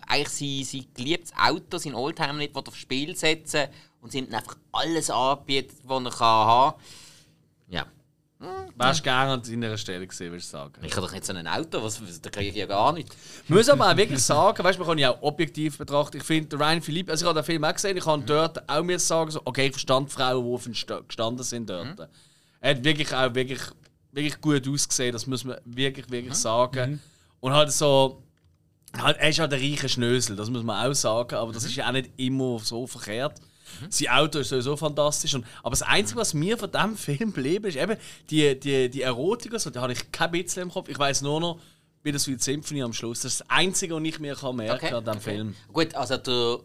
eigentlich sie, sie geliebtes Auto, sein Oldtimer nicht aufs Spiel setzen und sie ihm einfach alles anbietet, was er kann haben kann. Ja. Wärst du gerne an deiner Stelle gesehen, würde ich sagen. Ich habe doch nicht so ein Auto, was, da kriege ich ja gar nicht. Ich muss aber auch wirklich sagen, weißt, man kann ja auch objektiv betrachten. Ich finde, der Ryan Philippe, also ich habe den Film auch gesehen, ich kann dort auch mir sagen, so, okay, ich verstand die Frauen, die auf sta- gestanden sind dort. Er hat wirklich auch wirklich wirklich gut ausgesehen, das muss man wirklich, wirklich sagen. Und halt so, halt, er ist halt ein reicher Schnösel, das muss man auch sagen, aber das ist ja auch nicht immer so verkehrt. Sein Auto ist sowieso fantastisch. Und, aber das Einzige, was mir von diesem Film blieb, ist eben die, die, die Erotik. Also, da habe ich kein bisschen im Kopf. Ich weiß nur noch, wie das Sweet Symphony am Schluss. Das ist das Einzige, was ich mir kann merken Okay, an diesem okay. Film. Gut, also der,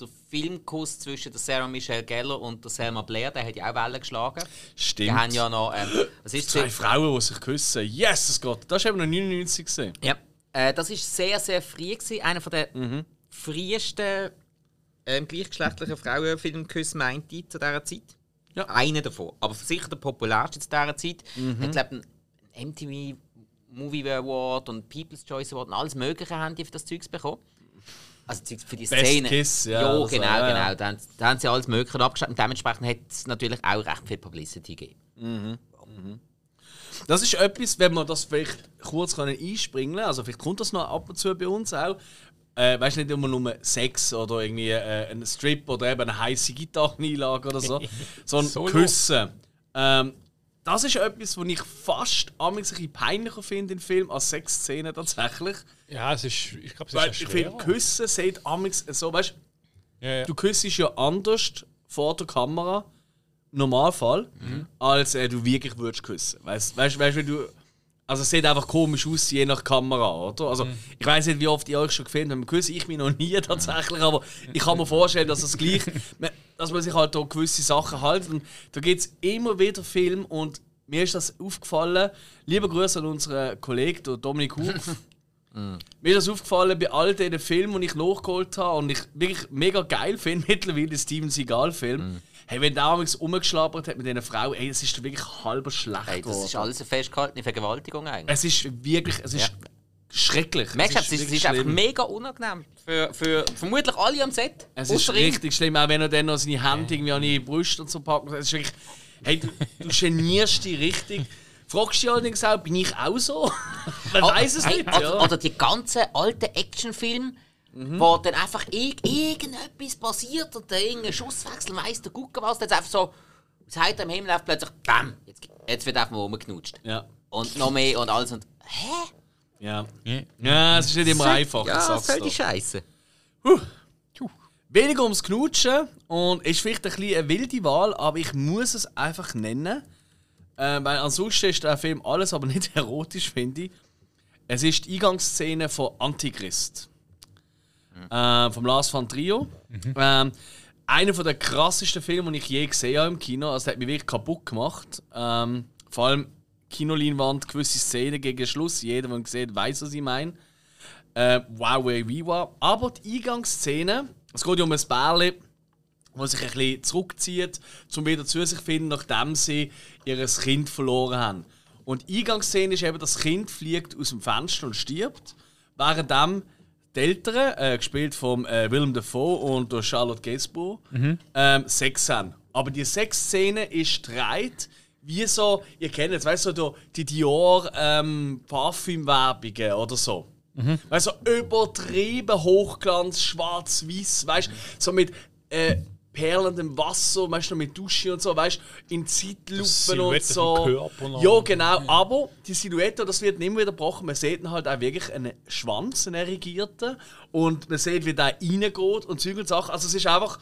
der Filmkuss zwischen der Sarah Michelle Gellar und der Selma Blair, der hat ja auch Wellen geschlagen. Stimmt. Die haben ja noch. Ähm, was ist Zwei das? Frauen, die sich küssen. Jesus Gott, das war eben noch 99 gesehen. Ja. Äh, das war sehr, sehr früh. Gewesen. Einer der Mhm. frühesten ähm, gleichgeschlechtlichen Frauenfilmküsse, meinte zu dieser Zeit. Ja. Einer davon. Aber sicher der populärste zu dieser Zeit. Mhm. Ich glaube, ein MTV Movie Award und People's Choice Award und alles Mögliche haben die für das Zeugs bekommen. Also für die Best Szene. Kiss, ja, ja also, genau, ja, ja. genau. Da, haben- da haben sie alles Mögliche abgeschlossen. Und dementsprechend hat es natürlich auch recht viel Publicity gegeben. Das ist etwas, wenn wir das vielleicht kurz können einspringen können, also vielleicht kommt das noch ab und zu bei uns auch. Äh, weißt du, nicht immer nur Sex oder irgendwie äh, ein Strip oder eben eine heiße Gitarreneinlage oder so, sondern Solo. Küssen. Ähm, das ist etwas, was ich fast ein bisschen peinlicher finde in Filmen als Sexszenen tatsächlich. Ja, es ist, ich glaube, es Weil ist ich ja finde, schwer. Küssen sieht amigs so, weißt Ja, ja. du, küsst ja anders vor der Kamera, im Normalfall, als äh, du wirklich würdest küssen. Weißt du, wenn du. Also es sieht einfach komisch aus, je nach Kamera, oder? Also ich weiß nicht, wie oft ihr euch schon gefilmt habt. Küsse ich mich noch nie tatsächlich, aber ich kann mir vorstellen, dass es gleich, dass man sich halt da gewisse Sachen hält. Und da gibt es immer wieder Filme und mir ist das aufgefallen. Lieber Grüße an unseren Kollegen, Dominik Hupf. Mir ist das aufgefallen bei all diesen Filmen, die ich nachgeholt habe und ich wirklich mega geil finde, mittlerweile den Steven Seagal-Film. Hey, wenn der damals rumgeschlabbert hat mit dieser Frau, ey, es ist wirklich halber schlecht Hey, das ist geworden. alles eine festgehaltene Vergewaltigung eigentlich. Es ist wirklich, es ist Ja. schrecklich. Merkst du, es ist, es ist einfach mega unangenehm. Für, für vermutlich alle am Set. Es ist ihm. richtig schlimm, auch wenn er dann noch seine Hände irgendwie an die Brust und so packt. Es ist wirklich, hey, du, du genierst dich richtig. Fragst dich allerdings auch, bin ich auch so? Man weiß es Hey, nicht, oder, ja. oder die ganzen alten Actionfilme, wo dann einfach irg irgendetwas passiert und da irgendein Schusswechsel, weiss der Gucke was, dann ist einfach so, das Heiter am Himmel läuft plötzlich, bam, jetzt, jetzt wird einfach mal rumgeknutscht. Ja, Und noch mehr und alles und, hä? ja. Ja. Es ist nicht immer einfach, ich Ja, sag's soll die Scheiße. Weniger ums Knutschen und ist vielleicht ein bisschen eine wilde Wahl, aber ich muss es einfach nennen. Äh, weil ansonsten ist der Film alles aber nicht erotisch, finde ich. Es ist die Eingangsszene von Antichrist. Äh, vom Lars van Trio. Ähm, einer der krassesten Filme, die ich je gesehen habe im Kino. Also, der hat mich wirklich kaputt gemacht. Ähm, vor allem Kinoleinwand, gewisse Szenen gegen Schluss. Jeder, der ihn sieht, weiß, was ich meine. Äh, wow, wie war. Aber die Eingangsszene, es geht ja um ein Bärli, das sich ein bisschen zurückzieht, um wieder zu sich zu finden, nachdem sie ihr Kind verloren haben. Und die Eingangsszene ist eben, das Kind fliegt aus dem Fenster und stirbt, währenddem die Eltern, äh, gespielt von äh, Willem Dafoe und durch Charlotte Gainsbourg, ähm, Sex haben. Aber die Sexszene ist dreht wie so, ihr kennt es, weißt du, so die Dior ähm, Parfümwerbungen oder so. Weißt du, so übertrieben Hochglanz, schwarz-weiß, weißt du, so mit äh, perlendem Wasser, weißt du, mit Dusche und so, weißt du, in Zeitlupen und so. Ja, genau, aber die Silhouette, das wird nicht mehr gebrochen. Man sieht dann halt auch wirklich einen Schwanz, einen erigierten, und man sieht, wie der reingeht und Zeug und Sachen. Also es ist einfach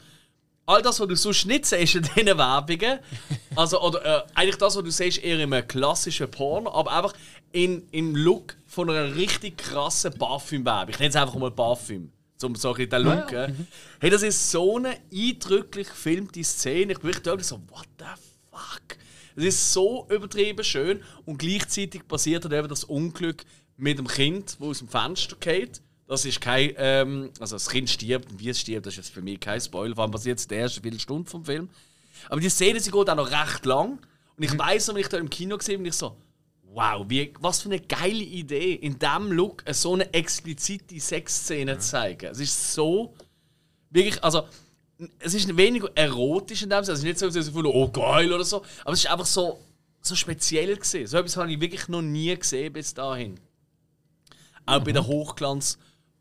all das, was du sonst nicht siehst in diesen Werbungen, also, oder äh, eigentlich das, was du siehst, eher in einem klassischen Porno, aber einfach in, im Look von einer richtig krassen Parfümwerbung. Ich nenne es einfach mal Parfüm, um so ein bisschen den Look. äh. Hey, das ist so eine eindrücklich gefilmte Szene. Ich bin wirklich so, what the fuck? Es ist so übertrieben schön und gleichzeitig passiert dann eben das Unglück mit dem Kind, wo aus dem Fenster geht. Das ist kein, ähm, also das Kind stirbt und wie es stirbt, das ist jetzt für mich kein Spoiler, vor allem passiert es in der ersten Viertelstunde vom Film. Aber die Szene, sie geht auch noch recht lang und ich weiß noch, wenn ich da im Kino gesehen bin, ich so, wow, wie, was für eine geile Idee, in diesem Look so eine explizite Sexszene zu zeigen. Es ist so, wirklich, also es ist weniger erotisch in dem Sinne, also nicht so, dass ich oh geil oder so, aber es ist einfach so, so speziell gesehen. So etwas habe ich wirklich noch nie gesehen bis dahin. Auch bei der Hochglanz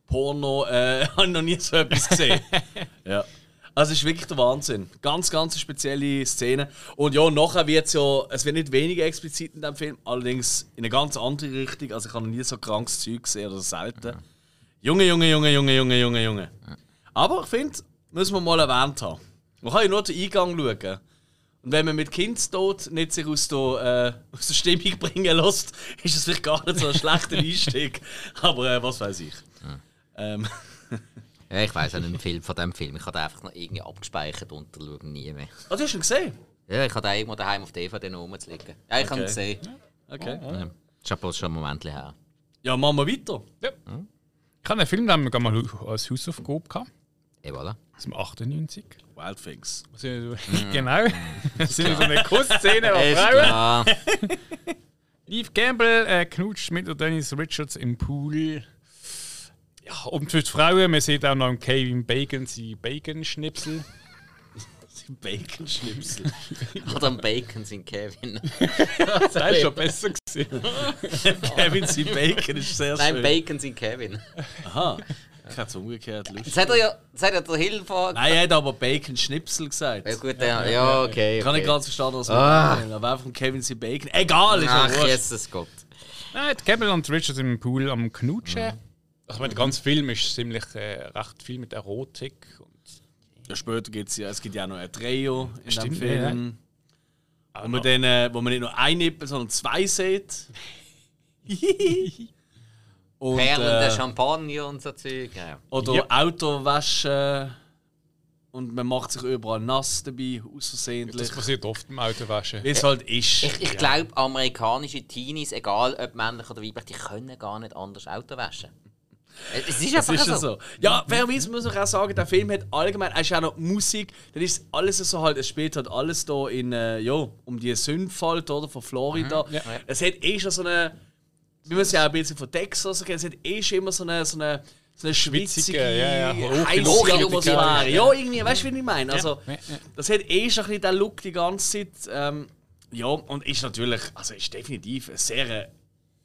Porno äh, habe ich noch nie so etwas gesehen. ja. Also es ist wirklich der Wahnsinn. Ganz, ganz spezielle Szene. Und ja, nachher wird es ja, es wird nicht weniger explizit in dem Film, allerdings in eine ganz andere Richtung. Also ich habe noch nie so krankes Zeug gesehen oder selten. Junge, Junge, Junge, Junge, Junge, Junge, Junge. Aber ich finde, müssen wir mal erwähnt haben. Man kann ja nur den Eingang schauen. Und wenn man mit Kindstod nicht sich aus der, äh, aus der Stimmung bringen lässt, ist es vielleicht gar nicht so ein schlechter Einstieg. Aber äh, was weiß ich. Ähm, Ja, ich weiß auch nicht viel von dem Film. Ich habe den einfach noch irgendwie abgespeichert und schaue nie mehr. oh, du hast ihn gesehen? Ja, ich habe den irgendwo daheim auf DVD noch rumzuliegen. Ja, ich habe ihn Okay. gesehen. Okay. Ja. Ist aber schon ein Moment her. Ja, machen wir weiter. Ja. Ich habe einen Film, den wir mal als Hausaufgabe gehabt. Et voilà. Aus dem 98. Wild Things. Was sind so- genau. Das sind so eine Kussszene auf Frauen. klar. Eve Campbell äh, knutscht mit Dennis Richards im Pool. Ja, und für die Frauen, man sieht auch noch im Kevin Bacon seine Bacon-Schnipsel. Bacon-Schnipsel. Oder am Bacon sind Kevin. Das ist schon besser gewesen. Kevin sein Bacon ist sehr Nein, schön. Bacon sind Kevin. Aha. Ich hätte es umgekehrt lustig. Das hat er ja, das hat ja der Hill vor. Nein, er hat aber Bacon-Schnipsel gesagt. Ja, gut, ja, ja okay. Ich kann nicht okay. ganz verstehen, was Ah. man meint. Aber einfach von Kevin sein Bacon. Egal, ist ja Ach, wurscht. Jesus Gott. Nein, Campbell und Richards im Pool am Knutschen. Also, ich meine, der ganze Film ist ziemlich äh, recht viel mit Erotik. Und Ja, später gibt es ja, es gibt ja auch noch ein Trio in dem Stimmt, Film. ja. Wo, man dann, äh, wo man nicht nur ein Nippel, sondern zwei sieht. und, Perlen, äh, Champagner und so Zeug. Ja. Oder Ja. Auto waschen. Und man macht sich überall nass dabei, das außersehentlich. passiert oft im Autowaschen. Wie es halt ist. Ich, ich glaube, amerikanische Teenies, egal ob männlich oder weiblich, die können gar nicht anders Auto waschen. Es ist Das einfach ist ja so. so. Ja, fairerweise muss man auch sagen, der Film hat allgemein, er ist auch noch Musik, dann ist alles so halt, es spielt halt alles da in, äh, ja, um die Sündfalt, oder, von Florida. ja. Es hat eh schon so eine, wie man es ja auch ein bisschen von Texas kennt, es hat eh schon immer so eine, so eine, so eine schwitzige, ja, Atmosphäre. Luft. Ja, irgendwie, weißt du, wie ich meine? Also, das hat eh schon ein bisschen den Look die ganze Zeit. Ähm, ja, und ist natürlich, also ist definitiv ein sehr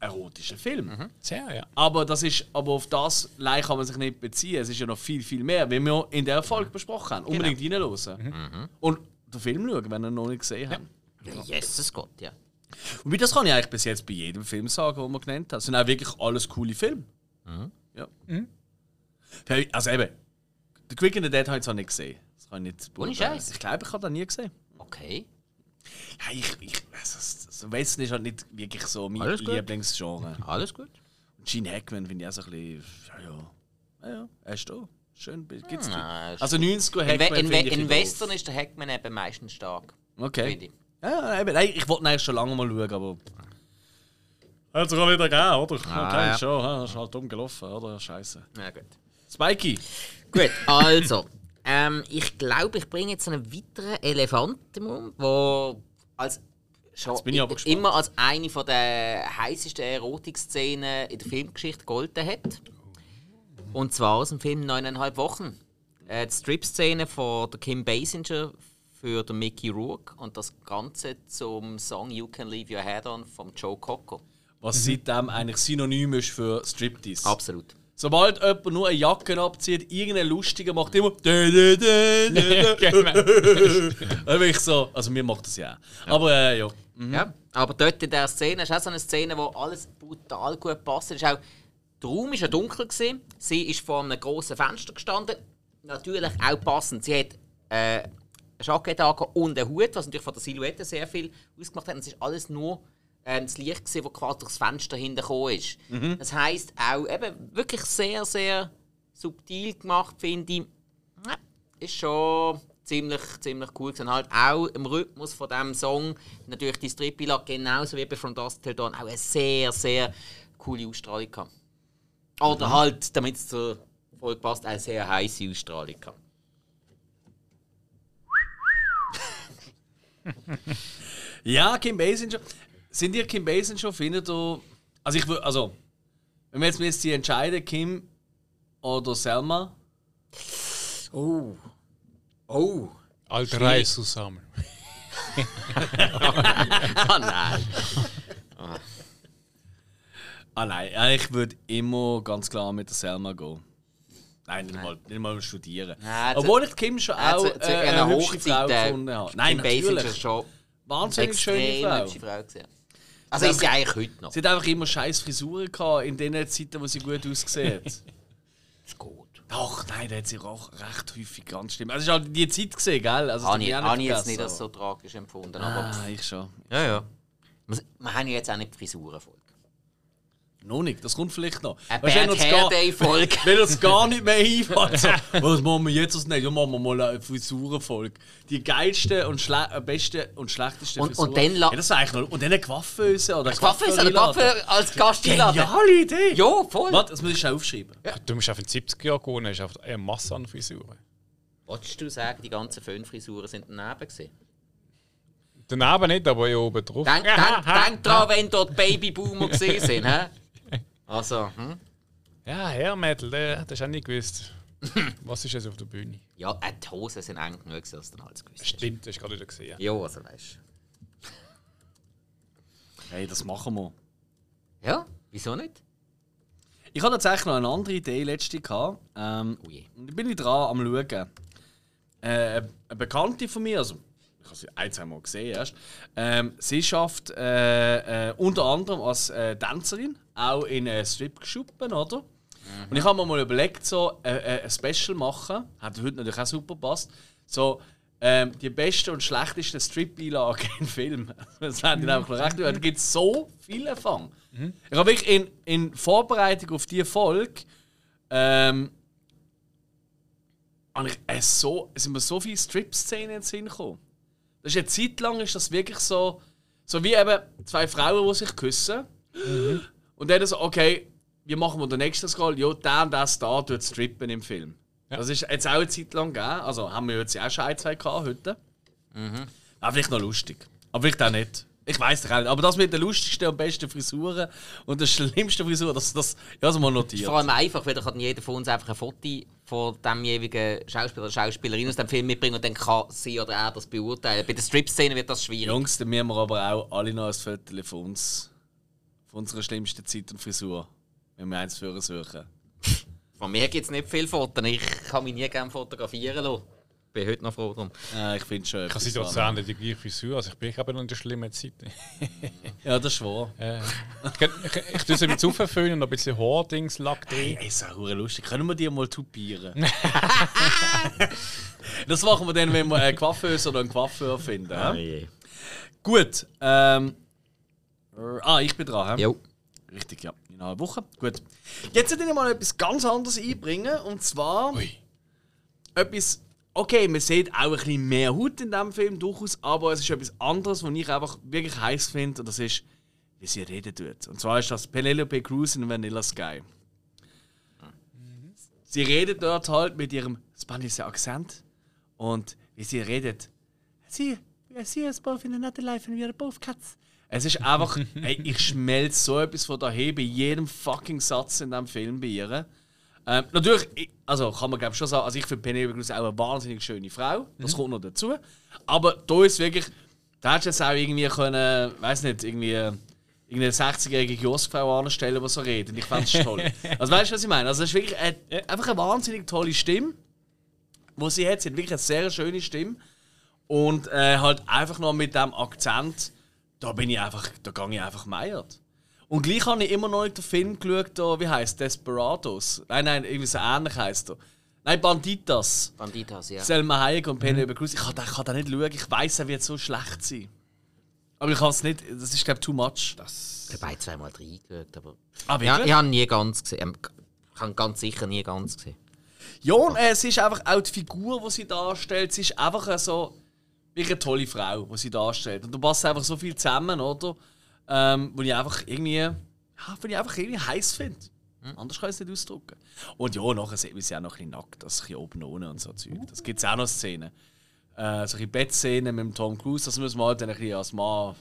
erotischer Film. Sehr, ja. Aber das ist, aber auf das Leih kann man sich nicht beziehen. Es ist ja noch viel, viel mehr, wie wir in der Folge besprochen haben. Unbedingt reinhören. Und den Film schauen, wenn ihr ihn noch nicht gesehen habt. Jesus Gott, ja. Und wie das kann ich eigentlich bis jetzt bei jedem Film sagen, den wir genannt haben. Es sind auch wirklich alles coole Filme. Ja. Also eben, The Quick and the Dead habe ich zwar nicht gesehen. Das kann ich nicht Ohne beurteilen. Scheiß. Ich glaube, ich habe das nie gesehen. Okay. Ja, ich, ich, also, das Western ist halt nicht wirklich so mein Alles gut. Lieblingsgenre. Alles gut. Und Gene Hackman finde ich auch so ein bisschen. Ja, ja. Ja, ja. Er ist da. Schön. Gibt's Ah, ist also 90er In, We Hackman. in, We finde ich in doof. Western ist der Hackman eben meistens stark. Okay. Finde ich. Ja, eben. Nein, ich wollte ihn eigentlich schon lange mal schauen, aber. Hat es auch wieder gegeben, oder? Ah, okay, ja. schon. Ja, ist halt dumm gelaufen, oder? Scheiße. Ja, gut. Spikey. Gut, also. ähm, ich glaube, ich bringe jetzt einen weiteren Elefanten um, der als schon bin ich aber gespannt. immer als eine von der heißesten Erotikszenen in der Filmgeschichte gegolten hat. Und zwar aus dem Film Neuneinhalb Wochen. Äh, die Strip-Szene von der Kim Basinger für den Mickey Rourke und das Ganze zum Song You Can Leave Your Head On von Joe Cocker. Was seitdem eigentlich synonym ist für Striptease. Absolut. Sobald jemand nur eine Jacke abzieht, irgendein Lustiger macht immer. Dä. Genau. Dann bin ich so. Also, mir macht das ja auch. Aber äh, ja. Ja, aber dort in dieser Szene ist auch so eine Szene, wo alles brutal gut passt. Ist auch, der Raum war ja dunkel. Gewesen. Sie ist vor einem grossen Fenster gestanden. Natürlich auch passend. Sie hat äh, eine Jackett und einen Hut, was natürlich von der Silhouette sehr viel ausgemacht hat. Und es ist alles nur äh, das Licht, gewesen, das quasi durchs Fenster hintergekommen ist. Das heisst auch eben wirklich sehr, sehr subtil gemacht, finde ich. Ja, ist schon ziemlich, ziemlich cool gewesen. Halt auch im Rhythmus von diesem Song, natürlich die Stripila, genauso wie bei From Dusk Till Dawn, auch eine sehr, sehr coole Ausstrahlung gehabt. Oder halt, damit es zur Folge passt, eine sehr heiße Ausstrahlung gehabt. Ja, Kim Basinger. Sind ihr Kim Basinger? Findet ihr. Also, ich würde. Also, wenn wir jetzt ihr entscheiden, Kim oder Selma. Oh. Oh. Alte Reis zusammen. Ah nein. Ah nein, ja, ich würde immer ganz klar mit der Selma gehen. Nein, nicht mal, nicht mal studieren. Zu- Obwohl ich Kim schon auch zu, zu äh, einer eine hübsche Frau. Äh, gefunden habe. Nein, natürlich. ist schon Wahnsinnig schöne Frau. hübsche Frau gesehen. Also ist sie eigentlich heute noch. Sie hat einfach immer scheiß Frisuren gehabt in den Zeiten, wo sie gut ausgesehen hat. Ist gut. Doch, nein, da hat sie auch recht häufig ganz schlimm. Also, es ist halt die Zeit gesehen, gell? Also, Habe ich, ich jetzt nicht als aber- so tragisch empfunden. Aber Ah, ich schon. ja, ja. Wir, wir haben ja jetzt auch nicht die Frisurenfolge. Noch nicht, das kommt vielleicht noch. Eine Weißt du, wenn Bad uns gar-. Wenn uns gar nicht mehr einfällt, so, was machen wir jetzt als nächstes? Ja, machen wir mal eine Frisurenfolge. Die geilsten und äh, besten und schlechtesten Und- Frisuren. und dann ja, das eigentlich noch, Und dann eine Coiffeuse oder Coiffeuse oder. Coiffeur als Gast einladen. Geniale Idee! Ja, voll. Warte, das muss ich schon aufschreiben. Du musst auf den 70er Jahren gehen, hast einfach eine Masse an Frisuren. Wolltest du sagen, die ganzen Föhnfrisuren sind daneben gewesen? Daneben nicht, aber hier oben drauf. Denk, denk, denk dran, wenn dort Babyboomer gesehen sind. Hä? Also, hm? Ja, Herr Mädel, der, das hast du auch nicht gewusst. Was ist jetzt auf der Bühne? Ja, äh, die Hosen sind eng genug, dass du dann alles gewusst hast. Stimmt, das hast du gerade wieder gesehen. Ja, also weißt Hey, das machen wir. du. Ja, wieso nicht? Ich hatte tatsächlich noch eine andere Idee letzte gehabt. Ähm, Oh je. ich bin ich dran am schauen. Äh, eine Bekannte von mir, also ich habe sie ein, zwei Mal gesehen erst, ähm, sie schafft äh, äh, unter anderem als äh, Tänzerin, auch in äh, Strip-Schuppen, oder? Und ich habe mir mal überlegt, so äh, äh, ein Special machen, hat heute natürlich auch super passt, so ähm, die besten und schlechtesten Strip-Einlagen im Film. Das haben die einfach recht. Da gibt es so viele Fang. Ich habe wirklich in, in Vorbereitung auf diese Folge ähm, ich äh, so, es sind mir so viele Strip-Szenen in den Sinn gekommen. Das ist eine Zeit lang ist das wirklich so, so wie eben zwei Frauen, die sich küssen. Und dann so, okay, wie machen wir den nächsten Scroll? Ja, der und das da tut strippen im Film. Das ist jetzt auch eine Zeit lang gegeben. Also haben wir jetzt auch schon ein, zwei gehabt heute. Aber vielleicht noch lustig. Aber vielleicht auch nicht. Ich weiß doch auch nicht. Aber das mit den lustigsten und besten Frisuren und der schlimmsten Frisur, das, das ja, das mal notiert. Vor allem einfach, weil dann kann jeder von uns einfach ein Foto von dem jeweiligen Schauspieler oder Schauspielerin aus dem Film mitbringen und dann kann sie oder er das beurteilen. Bei der Strip-Szene wird das schwierig. Jungs, dann müssen wir aber auch alle noch ein Viertel von uns, von unserer schlimmsten Zeit und Frisur, wenn wir eins für suchen. Von mir gibt es nicht viele Fotos. Ich kann mich nie gerne fotografieren lassen. Bin heute noch froh drum. Äh, ich finde schon. Ich habe dran. trotzdem die gleiche Frisur, also ich bin eben noch in der schlimmen Zeit. Ja, das ist wahr. Äh, ich tue sie mit Zuföhnen und ein bisschen Haardingslack drin. Ey, ist auch hure lustig. Können wir die mal tupieren? das machen wir dann, wenn wir einen Coiffeuse oder einen Coiffeur finden. hä? Gut. Ähm, äh, ah, ich bin dran. hä? Jo. Richtig, ja. In einer Woche. Gut. Jetzt würde ich mal etwas ganz anderes einbringen. Und zwar etwas. Okay, man sieht auch ein bisschen mehr Haut in diesem Film durchaus, aber es ist etwas anderes, was ich einfach wirklich heiß finde. Und das ist, wie sie reden tut. Und zwar ist das Penelope Cruz in Vanilla Sky. Sie redet dort halt mit ihrem spanischen Akzent. Und wie sie redet, sie, see us both in another life and we are both cats. Es ist einfach, hey, ich schmelze so etwas von daher bei jedem fucking Satz in diesem Film bei ihr. Ähm, natürlich, ich, also kann man glaube schon sagen, also ich finde Penelope Cruz auch eine wahnsinnig schöne Frau. Das kommt noch dazu. Aber da ist wirklich, da hättest du jetzt auch irgendwie können, weiß nicht, irgendwie irgendeine 60-jährige Josfrau anstellen, die so redet. Ich fand es toll. Also weißt du, was ich meine? Also es ist wirklich eine, einfach eine wahnsinnig tolle Stimme, wo sie hat. Sie hat wirklich eine sehr schöne Stimme. Und äh, halt einfach noch mit dem Akzent, da bin ich einfach, da gehe ich einfach meiert. Und gleich habe ich immer noch den Film geschaut, da, wie heißt Desperados? Nein, nein, irgendwie so ähnlich heißt er. Nein, Banditas. Banditas, ja. Selma Hayek und Penelope Cruz. Ich kann, ich kann da nicht schauen. Ich weiß, er wird so schlecht sein. Aber ich kann es nicht. Das ist, glaube ich, too much. Ich habe ein, zweimal reingeschaut, aber... Ah, Ja, ich habe nie ganz gesehen. Ähm, Ich habe ganz sicher nie ganz gesehen. Ja, und äh, es ist einfach auch die Figur, die sie darstellt. Sie ist einfach so wie eine tolle Frau, die sie darstellt. Und da passt einfach so viel zusammen, oder? Ähm, wo ich einfach irgendwie, ja, wo ich einfach irgendwie heiß finde. Anders kann ich es nicht ausdrücken. Und ja, nachher sieht man sie auch noch ein bisschen nackt, das ein bisschen oben ohne und so Zeug. Das gibt es auch noch Szenen. Äh, so ein Bettszenen mit dem Tom Cruise, das müssen wir halt dann ein bisschen als Mann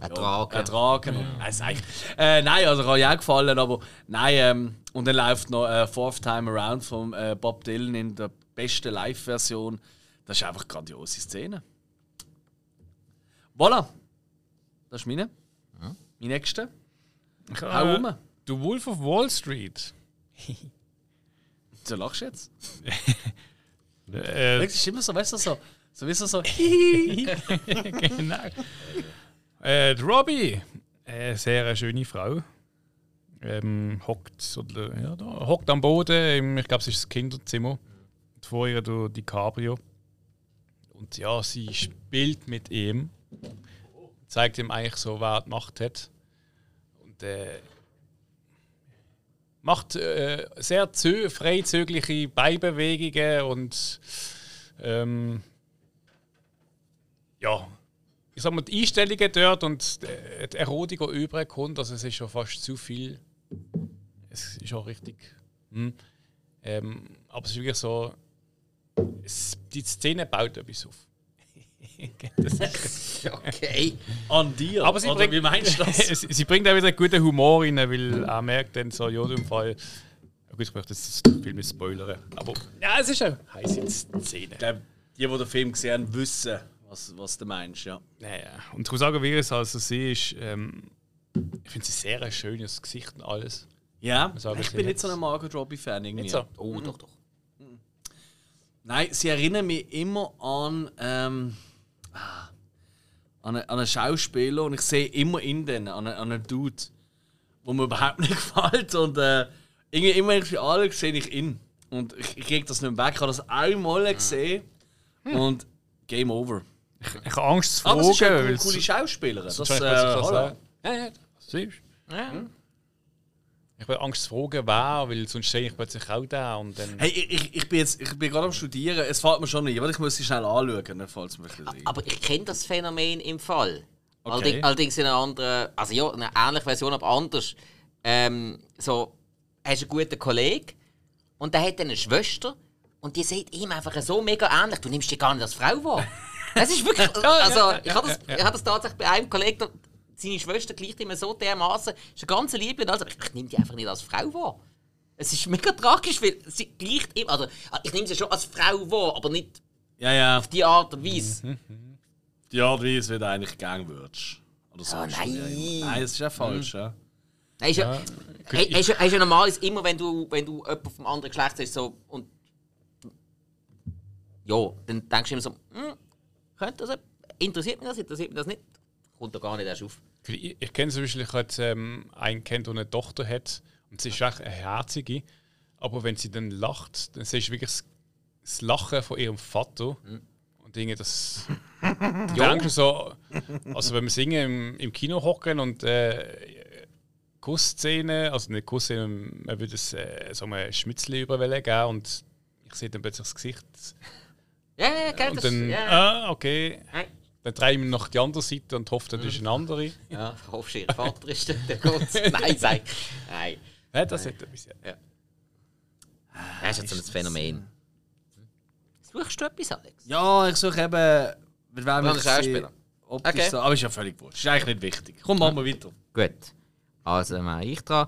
Ertragen. ertragen. Und, äh, sag ich- äh, nein, also kann ja auch gefallen, aber nein. Ähm, und dann läuft noch äh, Fourth Time Around von äh, Bob Dylan in der besten Live-Version. Das ist einfach eine grandiose Szene. Voilà. Das ist meine. Mein nächster. Hau rum. The Wolf of Wall Street. Du lachst jetzt? Äh, Das ist immer so, weißt du, so. So wie so. so genau. Äh, Robbie, eine sehr eine schöne Frau. Ähm, hockt, oder, ja, da, hockt am Boden, im, ich glaube, es ist das Kinderzimmer. Vor ihr der DiCaprio. Und ja, sie spielt mit ihm. Zeigt ihm eigentlich so, wer die Macht hat. Und äh, macht äh, sehr zö freizügige Beibewegungen und ähm, ja, ich sag mal, die Einstellungen dort und die die Erotik, die übrig kommt, also es ist schon fast zu viel. Es ist auch richtig. Hm. Ähm, aber es ist wirklich so, es, die Szene baut etwas auf. Das Okay. an dir. aber sie Oder bringt, wie meinst du das? sie, sie bringt auch wieder einen guten Humor rein, weil er merkt dann so, ja, im Fall. Gut, ich möchte jetzt den Film nicht spoilern. Aber ja, es ist eine heiße Szene. Ich glaube, die, die den Film gesehen haben, wissen, was, was du meinst, ja. Naja, und ich muss sagen, wie es also sie ist, ähm, ich finde sie sehr ein schönes Gesicht und alles. Ja, sagen, ich sie bin nicht so ein Margot Robbie-Fan irgendwie. Nicht so. Oh, doch, doch. Nein, sie erinnern mich immer an, ähm, an, einen, an einen Schauspieler und ich sehe immer in den, an einen, an einen Dude, wo mir überhaupt nicht gefällt. Und äh, irgendwie immer irgendwie alle sehe ich ihn. Und ich, ich kriege das nicht mehr weg. Ich habe das einmal gesehen und Game Over. Ich habe Angst zu Aber es ist ja fragen, eine coole Schauspielerin. Das, Das äh, ich so hallo. sagen. Ja, ja, das siehst du. Ja. Ich habe Angst zu fragen, wer, weil sonst sehe ich plötzlich auch da und dann. Hey, ich, ich, bin jetzt ich bin gerade am Studieren. Es fällt mir schon nicht. Warte, ich muss sie schnell anschauen, es mir. Aber ich kenne das Phänomen im Fall. Okay. Allerdings, allerdings in einer anderen, also ja, eine ähnliche Version, aber anders. Ähm, so, hast einen guten Kollegen und der hat dann eine Schwester und die sieht ihm einfach so mega ähnlich. Du nimmst die gar nicht als Frau wahr. Das ist wirklich, also ich habe das, ich hab das tatsächlich bei einem Kollegen, seine Schwester gleicht ihm so dermaßen, ist eine ganze Liebe und alles, aber ich, ich nehme die einfach nicht als Frau wahr. Es ist mega tragisch, weil sie gleicht ihm, also ich nehme sie schon als Frau wahr, aber nicht ja, ja. auf die Art und Weise. Die Art und Weise, wie du eigentlich gern würdest. Oder so. Oh, ja, nein. immer. Nein, das ist ja falsch, ja. Nein, ist ja, hey, ist, ja- ist ja normal, ist immer wenn du, wenn du jemanden vom anderen Geschlecht siehst, so und ja, dann denkst du immer so, hm, könnte das, interessiert mich das, interessiert mich das nicht, kommt da gar nicht erst auf. Ich, ich kenne zum Beispiel, ich habe ähm, einen kennt, der eine Tochter hat und sie ist echt eine herzige. Aber wenn sie dann lacht, dann siehst du wirklich das, das Lachen von ihrem Vater. Und Dinge, das. Du denkst so, also wenn wir singen im, im Kino hocken und äh, Kussszene, also nicht Kussszene, man würde es äh, so ein Schmitzli überwählen geben und ich sehe dann plötzlich das Gesicht. Ja, ja, ja, Und das, dann, ja, ah, okay. Hey. Dann drehe ich mich nach die andere Seite und hoffe, das ist eine andere. ja, hoffst du, ihr Vater ist der, der Gott? Nein, sag. Nein. Ja, das hat etwas. Ja. Das ist jetzt so ein Phänomen. Suchst du etwas, Alex? Ja, ich suche eben. Mit wem Noch ich einen sie Schauspieler. optisch Okay. so. Aber ist ja völlig wurscht. Ist eigentlich nicht wichtig. Komm, machen wir weiter. Gut. Also mache ich dran.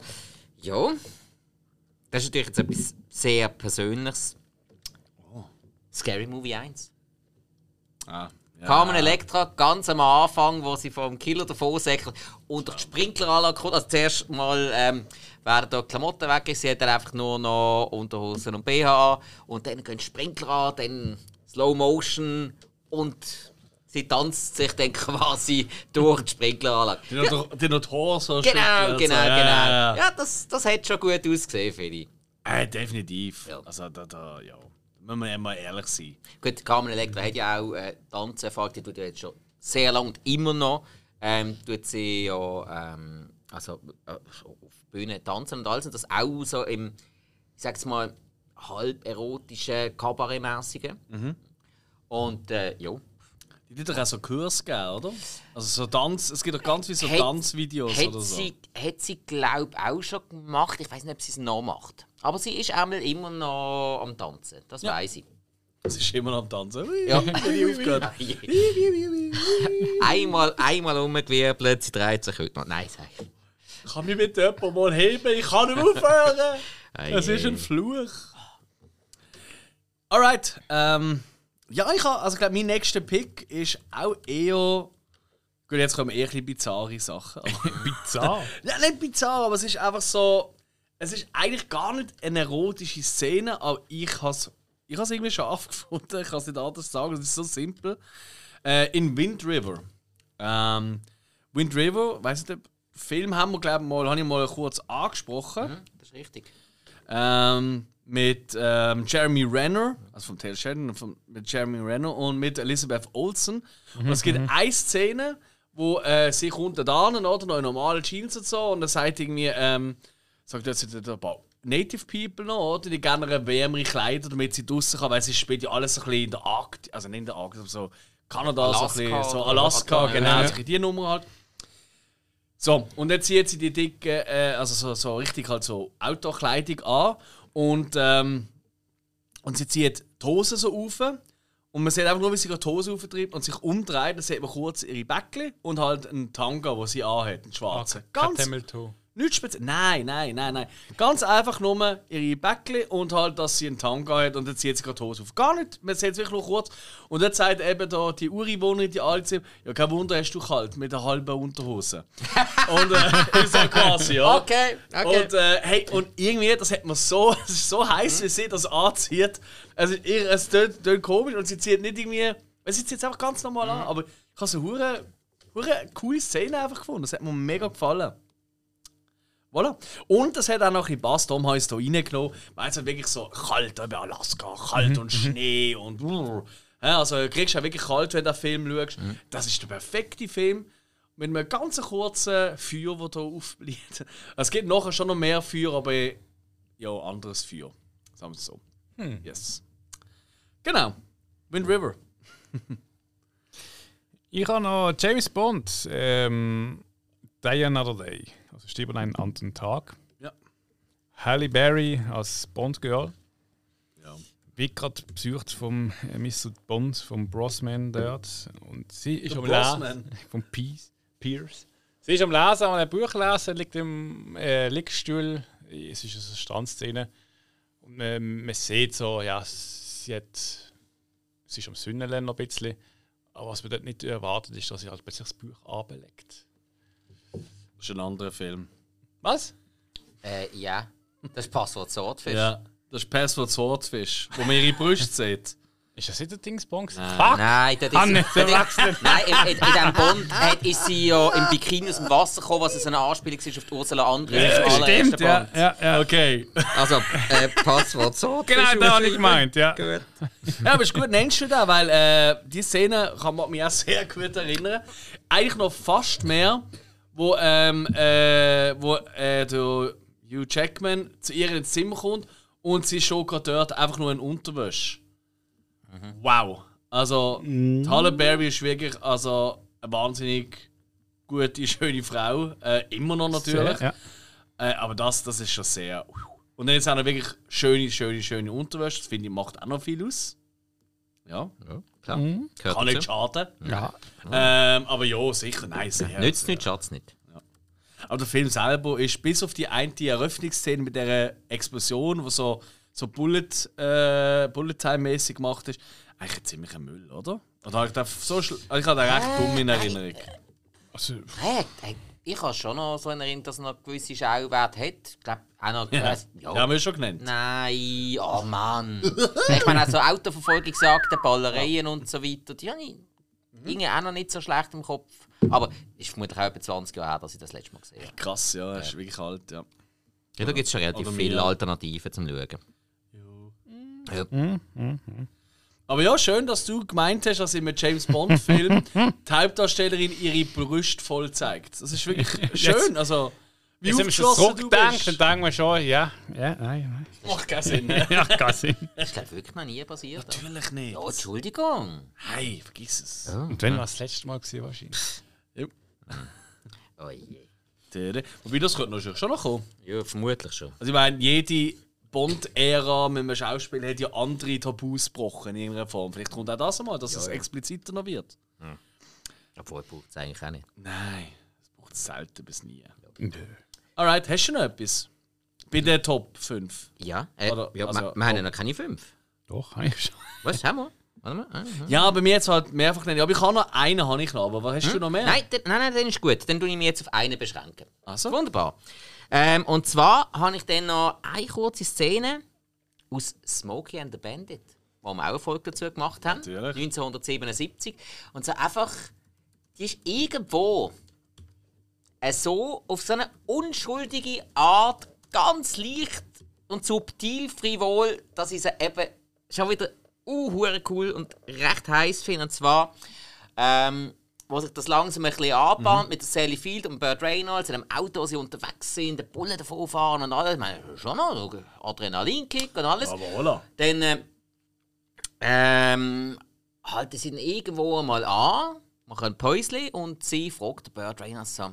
Ja. Das ist natürlich jetzt etwas sehr Persönliches. Scary Movie 1. Ah, ja. Carmen Electra, ganz am Anfang, wo sie vom Killer davon säckelt und durch die Sprinkleranlage kommt. Also zuerst mal ähm, werden da die Klamotten weg, sie hat dann einfach nur noch Unterhosen und BH. Und dann gehen die Sprinkler an, dann Slow Motion und sie tanzt sich dann quasi durch die Sprinkleranlage. Die noch, die noch die Haare so Genau, genau, so. genau. Ja, ja, ja. Ja, das, das hat schon gut ausgesehen, finde ich. Äh, definitiv. Ja. Also, da, da, ja. Müssen wir ja mal ehrlich sein. Gut, Carmen Electra hat ja auch äh, Tanzerfahrung, die tut ja jetzt schon sehr lange und immer noch. Ähm, tut sie ja ähm, also, äh, auf Bühne tanzen und alles. Und das auch so im, ich sag's mal, halb erotischen, kabarettmäßigen. Und äh, ja. Die tut doch auch so Kurs geben, oder? Also so Tanz, es gibt doch ganz viele so Hat- Tanzvideos Hat oder so. sie, hat sie glaube auch schon gemacht. Ich weiß nicht, ob sie es noch macht. Aber sie ist einmal immer noch am Tanzen. Das Ja. weiß ich. Sie ist immer noch am Tanzen. Ja. Ich einmal, einmal umgewirbelt, sie dreht sich heute noch. Nein, sag ich. Kann mich mit jemandem mal heben? Ich kann nicht aufhören. Es ist ei. ein Fluch. Alright. Ähm, ja, ich habe, also ich glaube, mein nächster Pick ist auch eher. Gut, jetzt kommen eher ein bisschen bizarre Sachen. aber- Bizarr. ja, nicht bizarr, aber es ist einfach so. es ist eigentlich gar nicht eine erotische Szene, aber ich habe es ich has irgendwie scharf gefunden. Ich kann es nicht anders sagen, es ist so simpel. Äh, in Wind River. Ähm, Wind River, weißt du, den Film haben wir, glaube ich, mal, habe ich mal kurz angesprochen. Mhm, das ist richtig. Ähm, mit ähm, Jeremy Renner, also von Taylor Sheridan, von, mit Jeremy Renner und mit Elizabeth Olsen. und es gibt eine Szene, wo äh, sie kommt da an, oder noch in normalen Jeans und so, und dann sagt irgendwie, ähm, sagt jetzt der paar Native People noch, oder? Die gerne wärmere Kleider, damit sie draußen kann, weil sie spielt ja alles ein bisschen in der Arktis, also nicht in der Arktis, aber so Kanada, Alaska so, ein bisschen, so Alaska, Atlantik. genau, Ja. so die Nummer halt. So, und jetzt zieht sie die dicke, äh, also so, so richtig halt so Outdoor-Kleidung an und, ähm, und sie zieht die Hose so auf und man sieht einfach nur, wie sie die Hose auftreibt und sich umdreht, dann sieht man kurz ihre Bäckchen und halt einen Tanga, den sie anhat, einen schwarzen. Ganz Hamilton. Nichts speziell. Nein, nein, nein, nein. Ganz einfach nur ihre Bäckchen und halt, dass sie einen Tanga hat und dann zieht sie gerade Hose auf. Gar nicht, man sieht es wirklich nur kurz. Und dann sagt eben da die Ureinwohnerin, die alte, ja kein Wunder, hast du kalt mit einer halben Unterhose. und äh, so quasi, ja. Okay, okay. Und, äh, hey, und irgendwie, das hat man so, es ist so heiß, wie sie das anzieht. Also, ihr, es tönt, komisch und sie zieht nicht irgendwie. Sie zieht es einfach ganz normal an. Aber ich habe so eine coole Szene einfach gefunden. Das hat mir mega gefallen. Voilà. Und das hat auch noch ein gepasst, darum habe ich es hier reingenommen, weil es halt wirklich so kalt über Alaska, kalt und Schnee und brrr. Also du kriegst ja wirklich kalt, wenn du den Film schaust. Das ist der perfekte Film. Mit einem ganz kurzen Feuer, das hier aufbleibt. Es gibt nachher schon noch mehr Feuer, aber ja, anderes Feuer. Sagen wir es so. Yes. Genau. Wind River. Ich habe noch James Bond, ähm, Day Another Day. Also stirbt einen anderen Tag. Ja. Halle Berry als Bond-Girl. Ja. Wird gerade besucht vom äh, Mr. Bond, vom Brosman dort. Und sie ist am. Lesen. Vom Peace, Pierce. Sie ist am Lesen, an einem Buch lesen, liegt im äh, Liegestuhl. Es ist eine Strandszene. Und man, man sieht so, ja, sie hat. Sie ist am Sünnenlernen ein bisschen. Aber was man dort nicht erwartet, ist, dass sie halt plötzlich das Buch ablegt. Das ist ein anderer Film. Was? Äh, ja. Das ist Passwort Swordfish. Ja. Das ist Passwort Swordfish, wo man ihre Brüste sieht. Ist das nicht der Dingsbong? Nein. Fuck! Nein, das ist, Ah, nicht das ist, verwechseln. nein, in, in, in diesem Bond hat, ist sie ja im Bikini aus dem Wasser gekommen, was so eine Anspielung ist auf die Ursula André. allerersten Stimmt, ja, Bond. ja, ja. Okay. Also, äh, Passwort Swordfish. Genau, da habe ich gemeint, ja. Gut. Ja, aber ist gut, nennst du das, weil äh, die Szene kann man mich auch sehr gut erinnern. Eigentlich noch fast mehr, wo, ähm, äh, wo äh, der Hugh Jackman zu ihr ins Zimmer kommt und sie schon gerade dort einfach nur in Unterwäsche. Wow. Also, die Halle Berry ist wirklich also, eine wahnsinnig gute, schöne Frau. Äh, immer noch natürlich. Ja. Äh, aber das, das ist schon sehr. Und dann jetzt auch noch wirklich schöne, schöne, schöne Unterwäsche. Das finde ich macht auch noch viel aus. Ja, Klar. Gehört kann nicht schaden. ja. Ähm, aber ja, sicher, nein, sehr. Nützt nicht, Schatz nicht. Aber der Film selber ist bis auf die eine Eröffnungsszene mit der Explosion, die so, so Bullet, äh, Bullet Time-mäßig gemacht ist, eigentlich ein ziemlicher Müll, oder? Oder habe ich da so schl- also ich habe da recht dumm in Erinnerung. Also, Hey, hey, ich habe schon noch so in Erinnerung, dass er noch gewisse Schauwerte hat. Ich glaube, auch noch. Ja, Ja. ja. haben wir schon genannt. Nein, oh Mann. ich meine, auch so Autoverfolgungsjagden, Ballereien und so weiter, die habe ich irgendwie auch noch nicht so schlecht im Kopf. Aber es ist vermutlich auch etwa 20 Jahre her, dass ich das letzte Mal gesehen habe. Krass, ja, ist wirklich alt, ja. Ja, da gibt es schon relativ viele. Alternativen zum Schauen. Ja. Aber ja, schön, dass du gemeint hast, dass in einem James Bond-Film die Hauptdarstellerin ihre Brüste voll zeigt. Das ist wirklich schön. Also, wie jetzt, wenn man zurückdenkt, dann denkt man schon, ja, ja, nein, nein. Macht keinen Sinn. ne? Ja, keinen Sinn. Das ist glaub, wirklich noch nie passiert. Natürlich nicht. Ja, Entschuldigung. Hey, vergiss es. Und wenn war das letzte Mal gewesen, wahrscheinlich? Oh je. Wobei, das könnte natürlich schon noch kommen. Ja, vermutlich schon. Also ich meine, jede Bond-Ära mit einem Schauspiel hat ja andere Tabus gebrochen in irgendeiner Form. Vielleicht kommt auch das einmal, dass es expliziter noch wird. Obwohl, braucht es eigentlich auch nicht. Nein, das braucht es selten bis nie. Nö. Alright, hast du noch etwas? Bei den Top 5? Ja, äh, Oder- ja also- wir, wir haben ja noch keine fünf. Doch, eigentlich schon. Was haben wir? Warte mal. Aha. Ja, bei mir jetzt halt mehrfach nicht. Aber ich habe noch einen, habe ich noch. Aber was hast du noch mehr? Nein, der, nein, nein, dann ist gut. Dann tue ich mich jetzt auf einen beschränken. Also? Wunderbar. Ähm, und zwar habe ich dann noch eine kurze Szene aus Smokey and the Bandit, wo wir auch eine Folge dazu gemacht haben. Natürlich. 1977. Und so einfach, die ist irgendwo äh, so auf so eine unschuldige Art ganz leicht und subtil frivol, dass ich sie eben schon wieder uh, cool und recht heiß finde. Und zwar, ähm, wo sich das langsam ein bisschen anbahnt mit der Sally Field und Burt Reynolds in einem Auto, wo sie unterwegs sind, der Bullen davon fahren und alles. Ich meine, schon noch Adrenalinkick und alles. Aber voilà. Dann äh, ähm, halten sie ihn irgendwo einmal an, machen ein Päuschen und sie fragt Burt Reynolds so,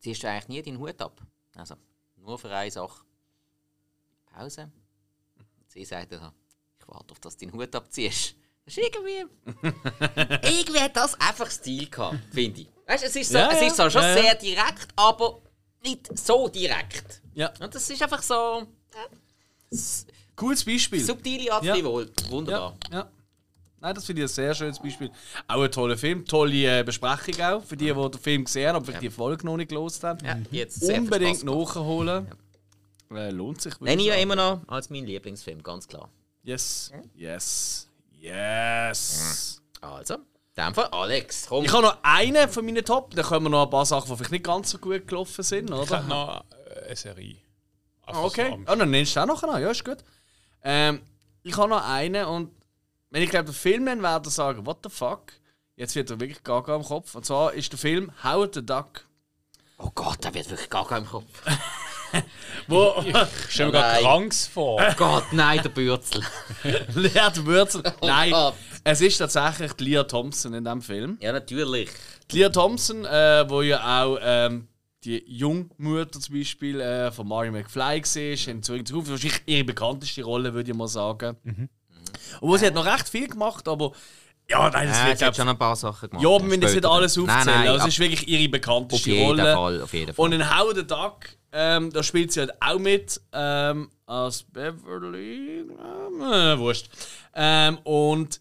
ziehst du eigentlich nie deinen Hut ab? Also, nur für eine Sache. Pause. Und sie sagt dann so, ich warte auf, dass du deinen Hut abziehst. Das ist irgendwie... irgendwie hat das einfach Stil gehabt, finde ich. Weißt, es ist, so, Ja, es ja. ist so schon Ja, ja. sehr direkt, aber nicht so direkt. Ja. Und das ist einfach so... Cooles Beispiel. Subtile Art Ja. Frivol. Wunderbar. Ja, ja. Nein, das finde ich ein sehr schönes Beispiel. Auch ein toller Film, tolle äh, Besprechung auch. Für die, die den Film gesehen haben, aber vielleicht die Folge noch nicht gelost haben. Ja, jetzt sehr viel Unbedingt nachholen. Äh, lohnt sich. Nenne ich ja immer noch als mein Lieblingsfilm, ganz klar. Yes. Yes. Yes. Also, in dem Fall Alex, komm. Ich habe noch einen von meinen Top. Dann kommen noch ein paar Sachen, die vielleicht nicht ganz so gut gelaufen sind, Ich oder? habe noch äh, eine Serie. Ah, okay. Ah, dann nennst du auch noch einen. Ja, ist gut. Ähm, ich habe noch einen und wenn ich glaube, der Film nennen werde, sagen, what the fuck? Jetzt wird er wirklich gaga im Kopf. Und zwar ist der Film Howard the Duck. Oh Gott, da wird wirklich gar kein Kopf. Wo Ich stelle mir gerade. Kranks vor. Oh Gott, nein, der Bürzel. Leert Wurzel. Nein, Gott. es ist tatsächlich die Leah Thompson in diesem Film. Ja, natürlich. Die Leah Thompson, äh, wo ja auch ähm, die Jungmutter zum Beispiel äh, von Mario McFly war, in die Zukunft. Wahrscheinlich ihre bekannteste Rolle, würde ich mal sagen. Obwohl sie hat noch recht viel gemacht, aber ja, nein, das Ja, wird sie hat schon ein paar Sachen gemacht. Ja, aber wir müssen jetzt nicht alles aufzählen. Nein, nein, also, es ist wirklich ihre auf bekannteste jeden Rolle. Fall, auf jeden Fall. Und in How the Duck, ähm, da spielt sie halt auch mit ähm, als Beverly. Ähm, äh, wurscht. Ähm, und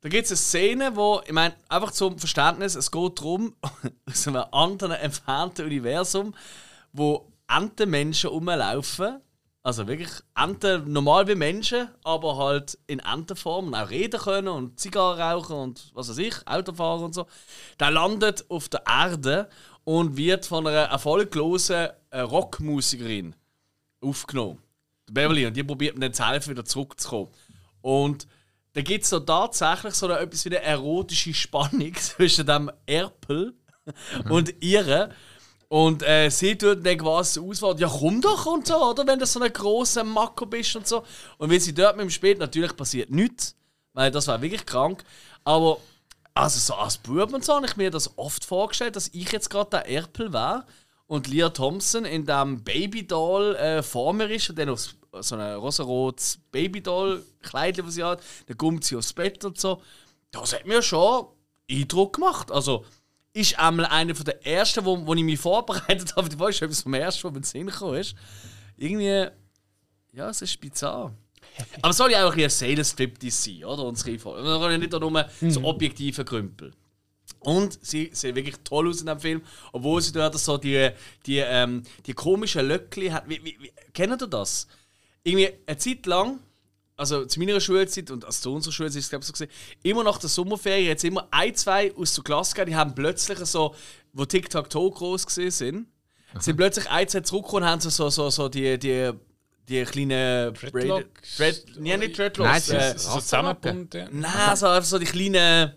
da gibt es eine Szene, wo, ich meine, einfach zum Verständnis, es geht darum, aus einem anderen entfernten Universum, wo Entenmenschen rumlaufen. Also wirklich Enten normal wie Menschen, aber halt in Entenform und auch reden können und Zigarren rauchen und was weiß ich, Autofahren und so. Der landet auf der Erde und wird von einer erfolglosen äh, Rockmusikerin aufgenommen. Der Beverly. Und die probiert mir dann zu helfen, wieder zurückzukommen. Und da gibt es so tatsächlich so eine, etwas wie eine erotische Spannung zwischen dem Erpel und ihr. Und äh, sie tut dann quasi auswahl, ja komm doch und so, oder? Wenn du so ein grosser Mako bist und so. Und wenn sie dort mit dem Spiel, natürlich passiert nichts, weil das war wirklich krank. Aber also so als Bub und so habe ich mir das oft vorgestellt, dass ich jetzt gerade der Erpel wäre und Leah Thompson in dem Babydoll äh, vor mir ist und dann auf so ein rosarotes Babydoll-Kleid, das sie hat, dann kommt sie aufs Bett und so. Das hat mir schon Eindruck gemacht. Also, ist einmal einer der ersten, wo, wo ich mich vorbereitet habe. War schon etwas vom ersten, was mir in den Sinn gekommen ist. Irgendwie, ja, es ist bizarr. Aber es soll ja auch ein Sales Striptease sein, oder? Unsere Folge. Wir wollen ja nicht nur so objektive Krümpel. Und sie sehen wirklich toll aus in dem Film, obwohl sie dort so die, die, ähm, die komischen Löckli hat. Wie, wie, wie, kennt ihr das? Irgendwie eine Zeit lang, also zu meiner Schulzeit und also zu unserer Schulzeit ist es glaube ich so gesehen, immer nach der Sommerferien jetzt immer ein, zwei aus der Klasse gehabt, die haben plötzlich so, wo Tic-Tac-Toe groß gesehen sind, sind plötzlich ein, zwei zurückgekommen und haben so, so, so, so die, die, die kleinen Dreadlocks? Dread, ja, nicht Dreadlocks. Nein, sie äh, ist- So zusammengebunden. Nein, also einfach so die kleinen,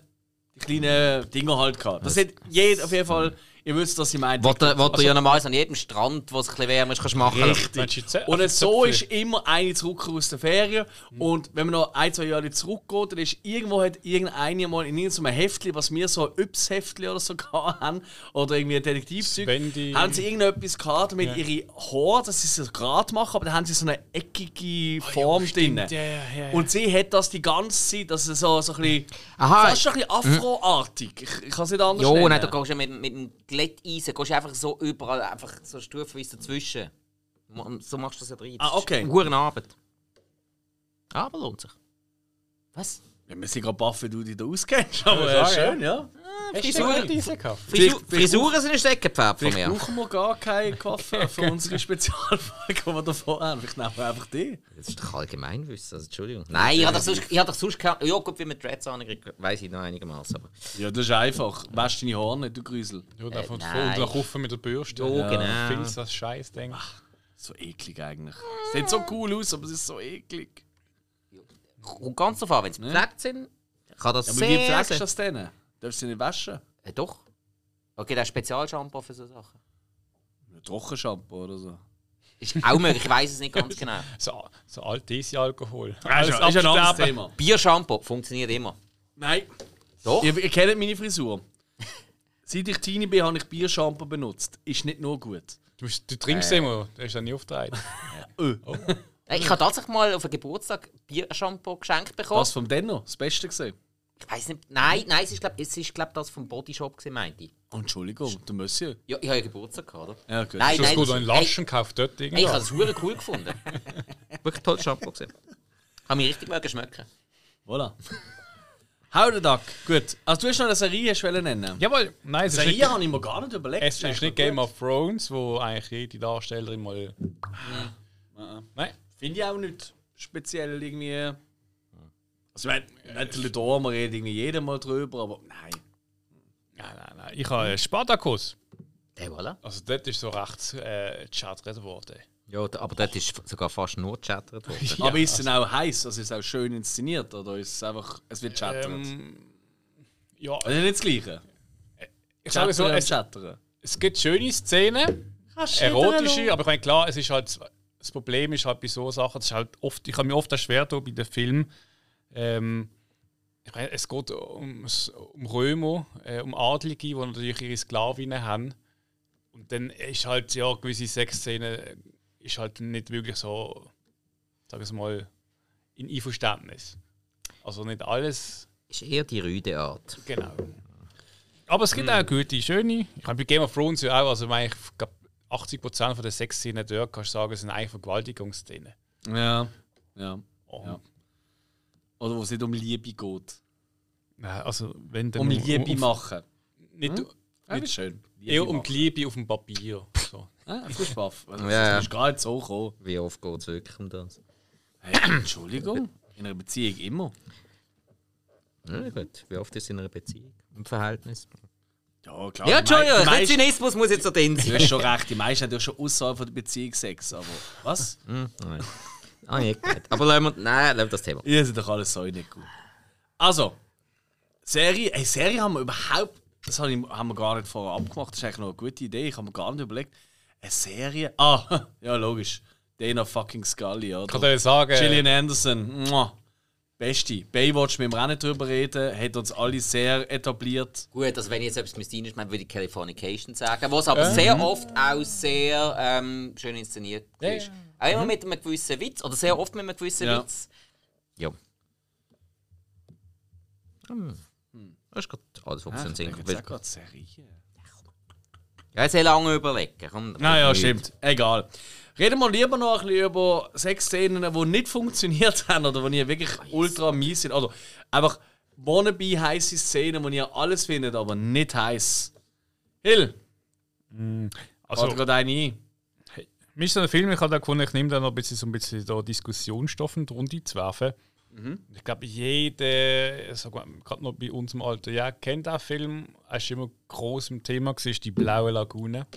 die kleinen Dinger halt gehabt. Das hat jeder auf jeden Fall, ihr wisst, was ich meine. Was du, was du ja normalerweise an jedem Strand, wo es ein bisschen wärmer ist, kannst machen. Richtig. Und so ist immer eine zurückgekommen aus der Ferien. Und wenn man noch ein, zwei Jahre zurückgeht, dann ist irgendwo hat irgendeine mal in irgendeinem Heftli, was wir so ein Yps-Heftli oder so haben, oder irgendwie ein Detektivzeug, Swendi. haben sie irgendetwas gehabt mit ihre Haare, dass sie es so gerade machen, aber dann haben sie so eine eckige Form drin. Oh. Ja, ja, ja, ja. Und sie hat das die ganze Zeit, dass es so, so ein bisschen, Aha. fast schon ein bisschen afroartig. Ich, ich kann es nicht anders Jo, nennen. nein, du gehst ja mit, mit dem Glätteisen gehst einfach so überall, einfach so stufenweise dazwischen. So machst du das ja drin. Ah, okay. Gute Arbeit. Aber lohnt sich. Was? Ja, wir sind gerade baff, wie du dich da auskennst. Aber Ja, ja. schön, ja. Frisuren, Frisuren sind ein Steckenpferd von mir. brauchen wir gar keine Coiffeur für unsere Spezialfolge, die wir davor haben. Vielleicht nehmen wir einfach die. Das ist doch Allgemeinwissen, also Entschuldigung. Nein, ich habe doch sonst, ich hab doch sonst keine... Ja gut, wie mit Dreads angekriegt, weiss ich noch einigermaßen. Aber... Ja, das ist einfach. Wäsch deine Haare nicht, du Grüsel. Ja, da von nein. und dann kaufen mit der Bürste. Ja, genau. Filz, das Scheiß-Ding. So eklig eigentlich. Sieht so cool aus, aber es ist so eklig. Und ganz drauf an, wenn sie gepflegt sind, kann das Ja, aber wie sehr... pflegst du das denn? Darfst du sie nicht waschen? äh, doch. Okay, das ist Spezialshampoo für so Sachen. Ein Trockenshampoo oder so. Ist auch möglich, ich weiß es nicht ganz genau. So, so Alkohol. Das ist, ist ein anderes Thema. Biershampoo funktioniert immer. Nein. Doch? Ihr, ihr kennt meine Frisur. Seit ich Teenie bin, habe ich Biershampoo benutzt. Ist nicht nur gut. Du, du trinkst immer, du hast ja nie aufgetragen. Äh. Äh, Ich habe tatsächlich mal auf einen Geburtstag Biershampoo geschenkt bekommen. Was vom Denno? Das Beste gesehen. Ich weiß nicht. Nein, nein, es ist glaube es ist, glaub, das vom Bodyshop gewesen, meinte ich. Entschuldigung, der Monsieur. Ja, ich habe ja Geburtstag gehabt, oder? Ja, gut. Nein, Das nein, gut das- in Laschen gekauft dort Hey, ich habe irgendwas. das hure cool gefunden. Wirklich tolles Shampoo gesehen. Habe mich richtig mögen schmecken. Voilà. How the Duck. Gut. Also, du hast noch eine Serie du wollen nennen. Jawohl, nein, es ist Serie nicht, habe ich mir gar nicht überlegt. es ist nicht Game of Thrones, wo eigentlich jede Darstellerin mal. Nein. Finde ich auch nicht speziell irgendwie. Also, ich meine, natürlich da, man redet irgendwie jedem mal drüber, aber nein. Nein, nein, nein. Ich habe Spartacus. Hey, voilà. Also dort ist so recht äh, gechattert worden. Ja, aber dort ist sogar fast nur gechattert worden. Ja, aber ist es denn auch heiß? Also, ist es auch schön inszeniert? Oder ist es einfach, es wird chattert? Ähm, ja, also, nicht das Gleiche. ich sage so, es, es gibt schöne Szenen, erotische, aber ich meine, klar, es ist halt, das Problem ist halt bei so Sachen, das ist halt oft, ich habe mir oft das schwer bei den Filmen, ähm, ich meine, es geht um, um Römer, äh, um Adlige, die natürlich ihre Sklavinnen haben. Und dann ist halt, ja, gewisse Sexszenen ist halt nicht wirklich so, sagen wir mal, in Einverständnis. Also nicht alles, Ist eher die rüde Art. genau. Aber es gibt auch gute, schöne. Ich meine, bei Game of Thrones ja auch, also ich glaube, 80% von der Sexszenen dort, kannst du sagen, sind eigentlich Vergewaltigungsszenen. Ja. Ja. Oh. Ja. Oder wo es nicht um Liebe geht. Nein, Also, wenn dann Um Liebe machen. Nicht, Ja, nicht schön. Liebe eher um machen. die Liebe auf dem Papier. So. Ah, frisch baff. Also, Ja. Das ist gerade so gekommen. Wie oft geht es wirklich um das? Hey, Entschuldigung. In einer Beziehung immer. Ja, gut. Wie oft ist es in einer Beziehung? Im Verhältnis? Ja, klar. Ja, Entschuldigung, meisten- Zynismus muss jetzt so drin Du sein. hast schon recht, die meisten haben ja schon außerhalb von der Beziehung Sex. Aber was? Hm, nein. Ah, nicht gut. Aber lassen wir, nein, lassen wir das Thema. Ihr seid doch alles so nicht gut. Also, Serie. Ey, Serie haben wir überhaupt. Das habe ich- haben wir gar nicht vorher abgemacht. Das ist eigentlich noch eine gute Idee. Ich habe mir gar nicht überlegt. Eine Serie. Ah, ja, logisch. Dana fucking Scully, oder? Ich kann dir sagen, Gillian Anderson. Mua. Beste. Baywatch, wir auch nicht drüber reden. Hat uns alle sehr etabliert. Gut, also wenn ich jetzt etwas müsste reinschmeißen, würde ich Californication sagen, was aber sehr oft auch sehr ähm, schön inszeniert ist. ja. Auch immer mit einem gewissen Witz, oder sehr oft mit einem gewissen Ja. Witz. Ja. Hm. Das ist gerade alles, was Ah, uns ich in den gerade Serie. Ja, sehr lange überlegen. Komm, Naja, nicht. stimmt. Egal. Reden wir lieber noch ein bisschen über Sexszenen, die nicht funktioniert haben oder die wirklich ultra mies sind. Oder einfach wannabe heiße Szenen, die ihr alles findet, aber nicht heiß. Hill, also, fällt gerade eine ein. Mir ist so ein Film, ich habe gefunden, ich nehme da noch ein bisschen, so ein bisschen da Diskussionsstoff in die Runde zu werfen. Ich glaube, jeder, mal, gerade noch bei uns im Alter, ja, kennt den Film. Er ist immer groß im Thema, gewesen, die Blaue Lagune.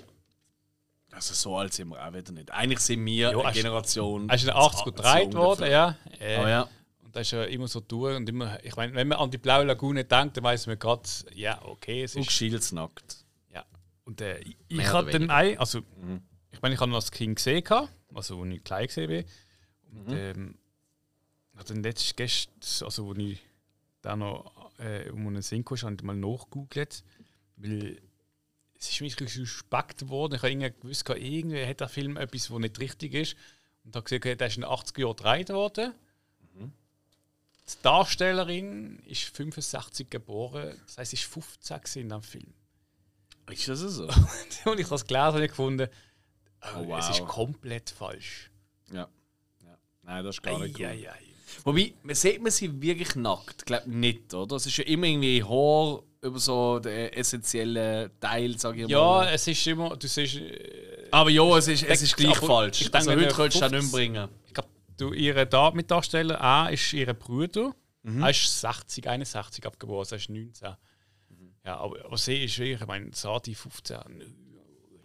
Also so alt sind wir auch wieder nicht. Eigentlich sind wir Ja, eine Generation. Er ist in den 80er so gedreht ungefähr. worden, ja. Äh, Oh ja. Und da ist ja immer so durch und immer, ich meine, wenn man an die Blaue Lagune denkt, dann weiß man gerade, ja, okay, es Und ist Shields nackt. Ja. Und äh, ich, ich hatte dann ein, also ich meine, ich habe noch das Kind gesehen, also als ich klein gesehen bin. Und ähm, habe dann letztes gestern, also als ich da noch äh, um einen Sinn kam, habe ich mal nachgegoogelt, weil es ist bisschen suspekt worden. Ich habe irgendwie gewusst, irgendwie hat der Film etwas, was nicht richtig ist. Und habe gesehen, okay, der ist in den 80er Jahren gedreht worden. Die Darstellerin ist 65 geboren, das heißt, sie ist 15 gewesen in diesem Film. Ist das so? Und ich habe es gelesen und gefunden, oh, Oh, es ist wow. komplett falsch. ja. ja. Nein, das ist gar nicht gut. Wobei, man sieht man sie wirklich nackt? Ich glaube nicht, oder? Es ist ja immer irgendwie Haar über so den essentiellen Teil, sage ich Ja, mal. es ist immer, du siehst, äh, Aber ja, es ist, es ist gleich falsch. ich denke, also heute könntest du das 50 nicht bringen. ich glaube, du, ihre da Mitdarsteller, A ist ihr Bruder, Mhm. er ist 60, 61 abgeboren, also er ist 19. Mhm. Ja, aber, aber sie ist wirklich, ich meine, Sadi 15.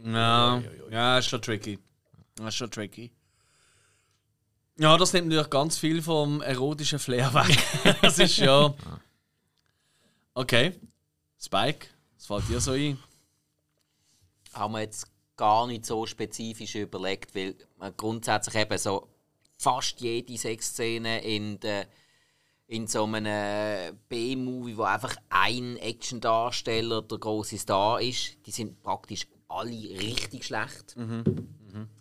Ja, ja, ist schon tricky. Das ist schon tricky. Ja, das nimmt natürlich ganz viel vom erotischen Flair weg. das ist ja. Okay. Spike, was fällt dir so ein? haben wir jetzt gar nicht so spezifisch überlegt, weil man grundsätzlich eben so fast jede Sexszene in, der, in so einem B-Movie, wo einfach ein Action-Darsteller der große Star ist, die sind praktisch alle richtig schlecht.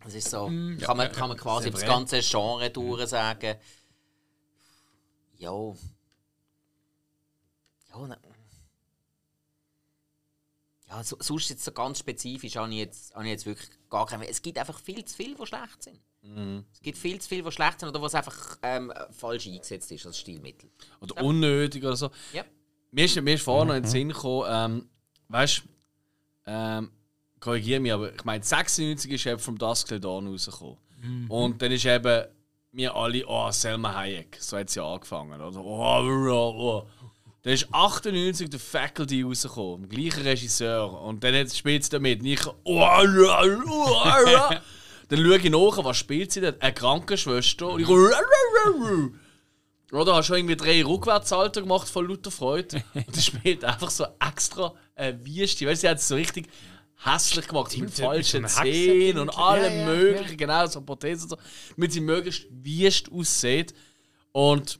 Das ist so, kann, man, kann man quasi über das ganze Genre durch sagen. Ja. Ja, ne. Ja, so, sonst jetzt so ganz spezifisch habe ich jetzt, habe ich jetzt wirklich gar keine. Es gibt einfach viel zu viel, die schlecht sind. Es gibt viel zu viel, die schlecht sind oder was einfach ähm, falsch eingesetzt ist als Stilmittel. Oder unnötig oder so. Ja. Mir ist, mir ist vorhin noch in den Sinn gekommen, ähm, weißt du, ähm, korrigiere mich, aber ich meine, 96 ist eben vom Dusk Till Dawn rausgekommen. Und dann ist eben, wir alle, oh, Selma Hayek, so hat sie angefangen, oder? Oh, oh, oh. Dann ist 98 der Faculty rausgekommen, dem gleichen Regisseur. Und dann hat- spielt sie damit. Und ich, oh, oh, oh, oh. Dann schaue ich nach, was spielt sie denn? Eine Krankenschwester. Und ich, oder hast schon irgendwie drei Rückwärtssalter gemacht von lauter Freude. Und die spielt einfach so extra äh, Wüste. Weißt du, sie hat es so richtig hässlich gemacht. Mit mit falschen einem Zähnen und allem Ja, ja, möglichen. Genau, so Prothesen und so. Damit sie möglichst wüst aussieht. Und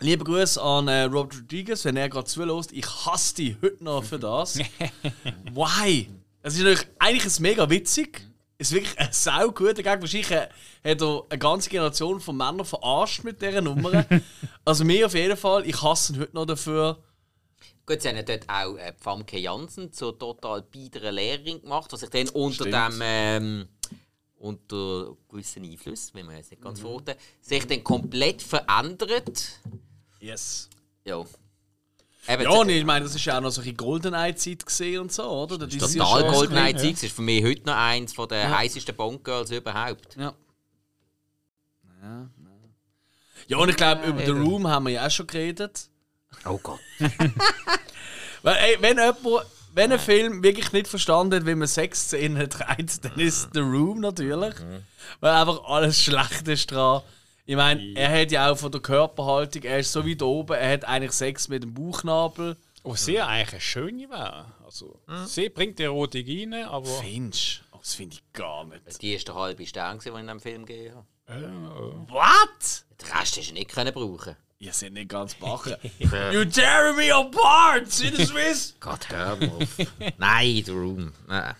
liebe Grüße an äh, Robert Rodriguez, wenn er gerade zulässt. Ich hasse dich heute noch für das. Why? Es ist natürlich eigentlich mega witzig. Es ist wirklich ein sau guter Gag. Wahrscheinlich äh, hat er eine ganze Generation von Männern verarscht mit dieser Nummer. also mir auf jeden Fall. Ich hasse ihn heute noch dafür. Gut, sie haben ja dort auch äh, Famke Jansen zur total biederen Lehrerin gemacht, was sich dann unter Stimmt. dem ähm, unter gewissen Einfluss, wenn man es nicht ganz verraten, sich dann komplett verändert. Yes. Ja. Eben, Ja, und ich meine, das ist ja auch noch so ein GoldenEye-Zeit gesehen und so, oder? Das ist ja Total schon- GoldenEye Zeit. Das ist für mich heute noch eins von der heißesten Bond-Girls überhaupt. Ja. Ja, ja, und ich glaube, über The eben. Room haben wir ja auch schon geredet. Oh Gott. Weil, ey, wenn jemand, wenn ein Film wirklich nicht verstanden hat, wie man Sexszenen treibt, dann ist The Room natürlich. Weil einfach alles schlecht ist dran. Ich meine, er hat ja auch von der Körperhaltung, er ist so weit oben, er hat eigentlich Sex mit dem Bauchnabel. Oh, sie eigentlich eine schöne wäre. Also, sie bringt die Erotik rein, aber. Finch? Oh, das finde ich gar nicht. Die ist der halbe Stern, den ich in diesem Film gegeben habe. What? Den Rest hast du nicht können brauchen. Ihr seid nicht ganz bachen. you tear me apart, in the Swiss! Gott, hör mal auf. Nein, The Room. Nein.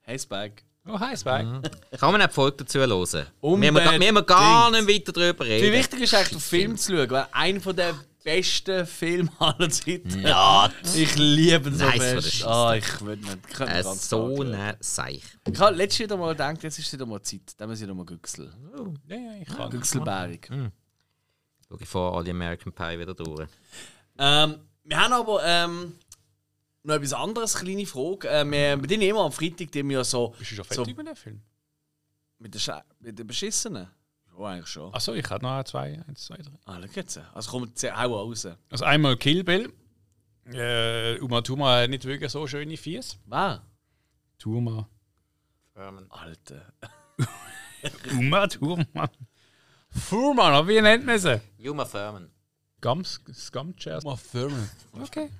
Hey, Spike. Oh, hi, Spike. Kann man eine Folge dazu hören? Wir müssen, Unbedingt. gar- wir müssen gar nicht weiter darüber Wie reden. wichtig ist eigentlich, den Film zu schauen, weil einer von der besten Filme aller Zeiten. Ja, Ich liebe ihn so Nice der fest. Ah, ich würde nicht. Äh, so ein Seich. Ich habe letztes wieder mal gedacht, jetzt ist wieder mal Zeit. Dann müssen wir wieder mal güchseln. Ja, ja, ich kann. Güchselbärig. Schau ich vor alle American Pie wieder durch. Ähm, wir haben aber ähm, noch etwas anderes, kleine Frage. Äh, wir, wir tun immer am Freitag die wir ja so, Bist du schon so fertig mit dem Film? mit, den mit den Beschissenen. Ja, eigentlich schon. Achso, ich habe noch zwei, eins, zwei, drei. Ah, jetzt. Also kommt sie auch raus. Also einmal Kill Bill. Äh, Uma Thurman hat nicht wirklich so schöne Fies. Wer? Thurman. Alter. Uma Thurman. Thurman, wie nennt man sie? Juma. Gums, Scumchair. Uma Thurman. Okay.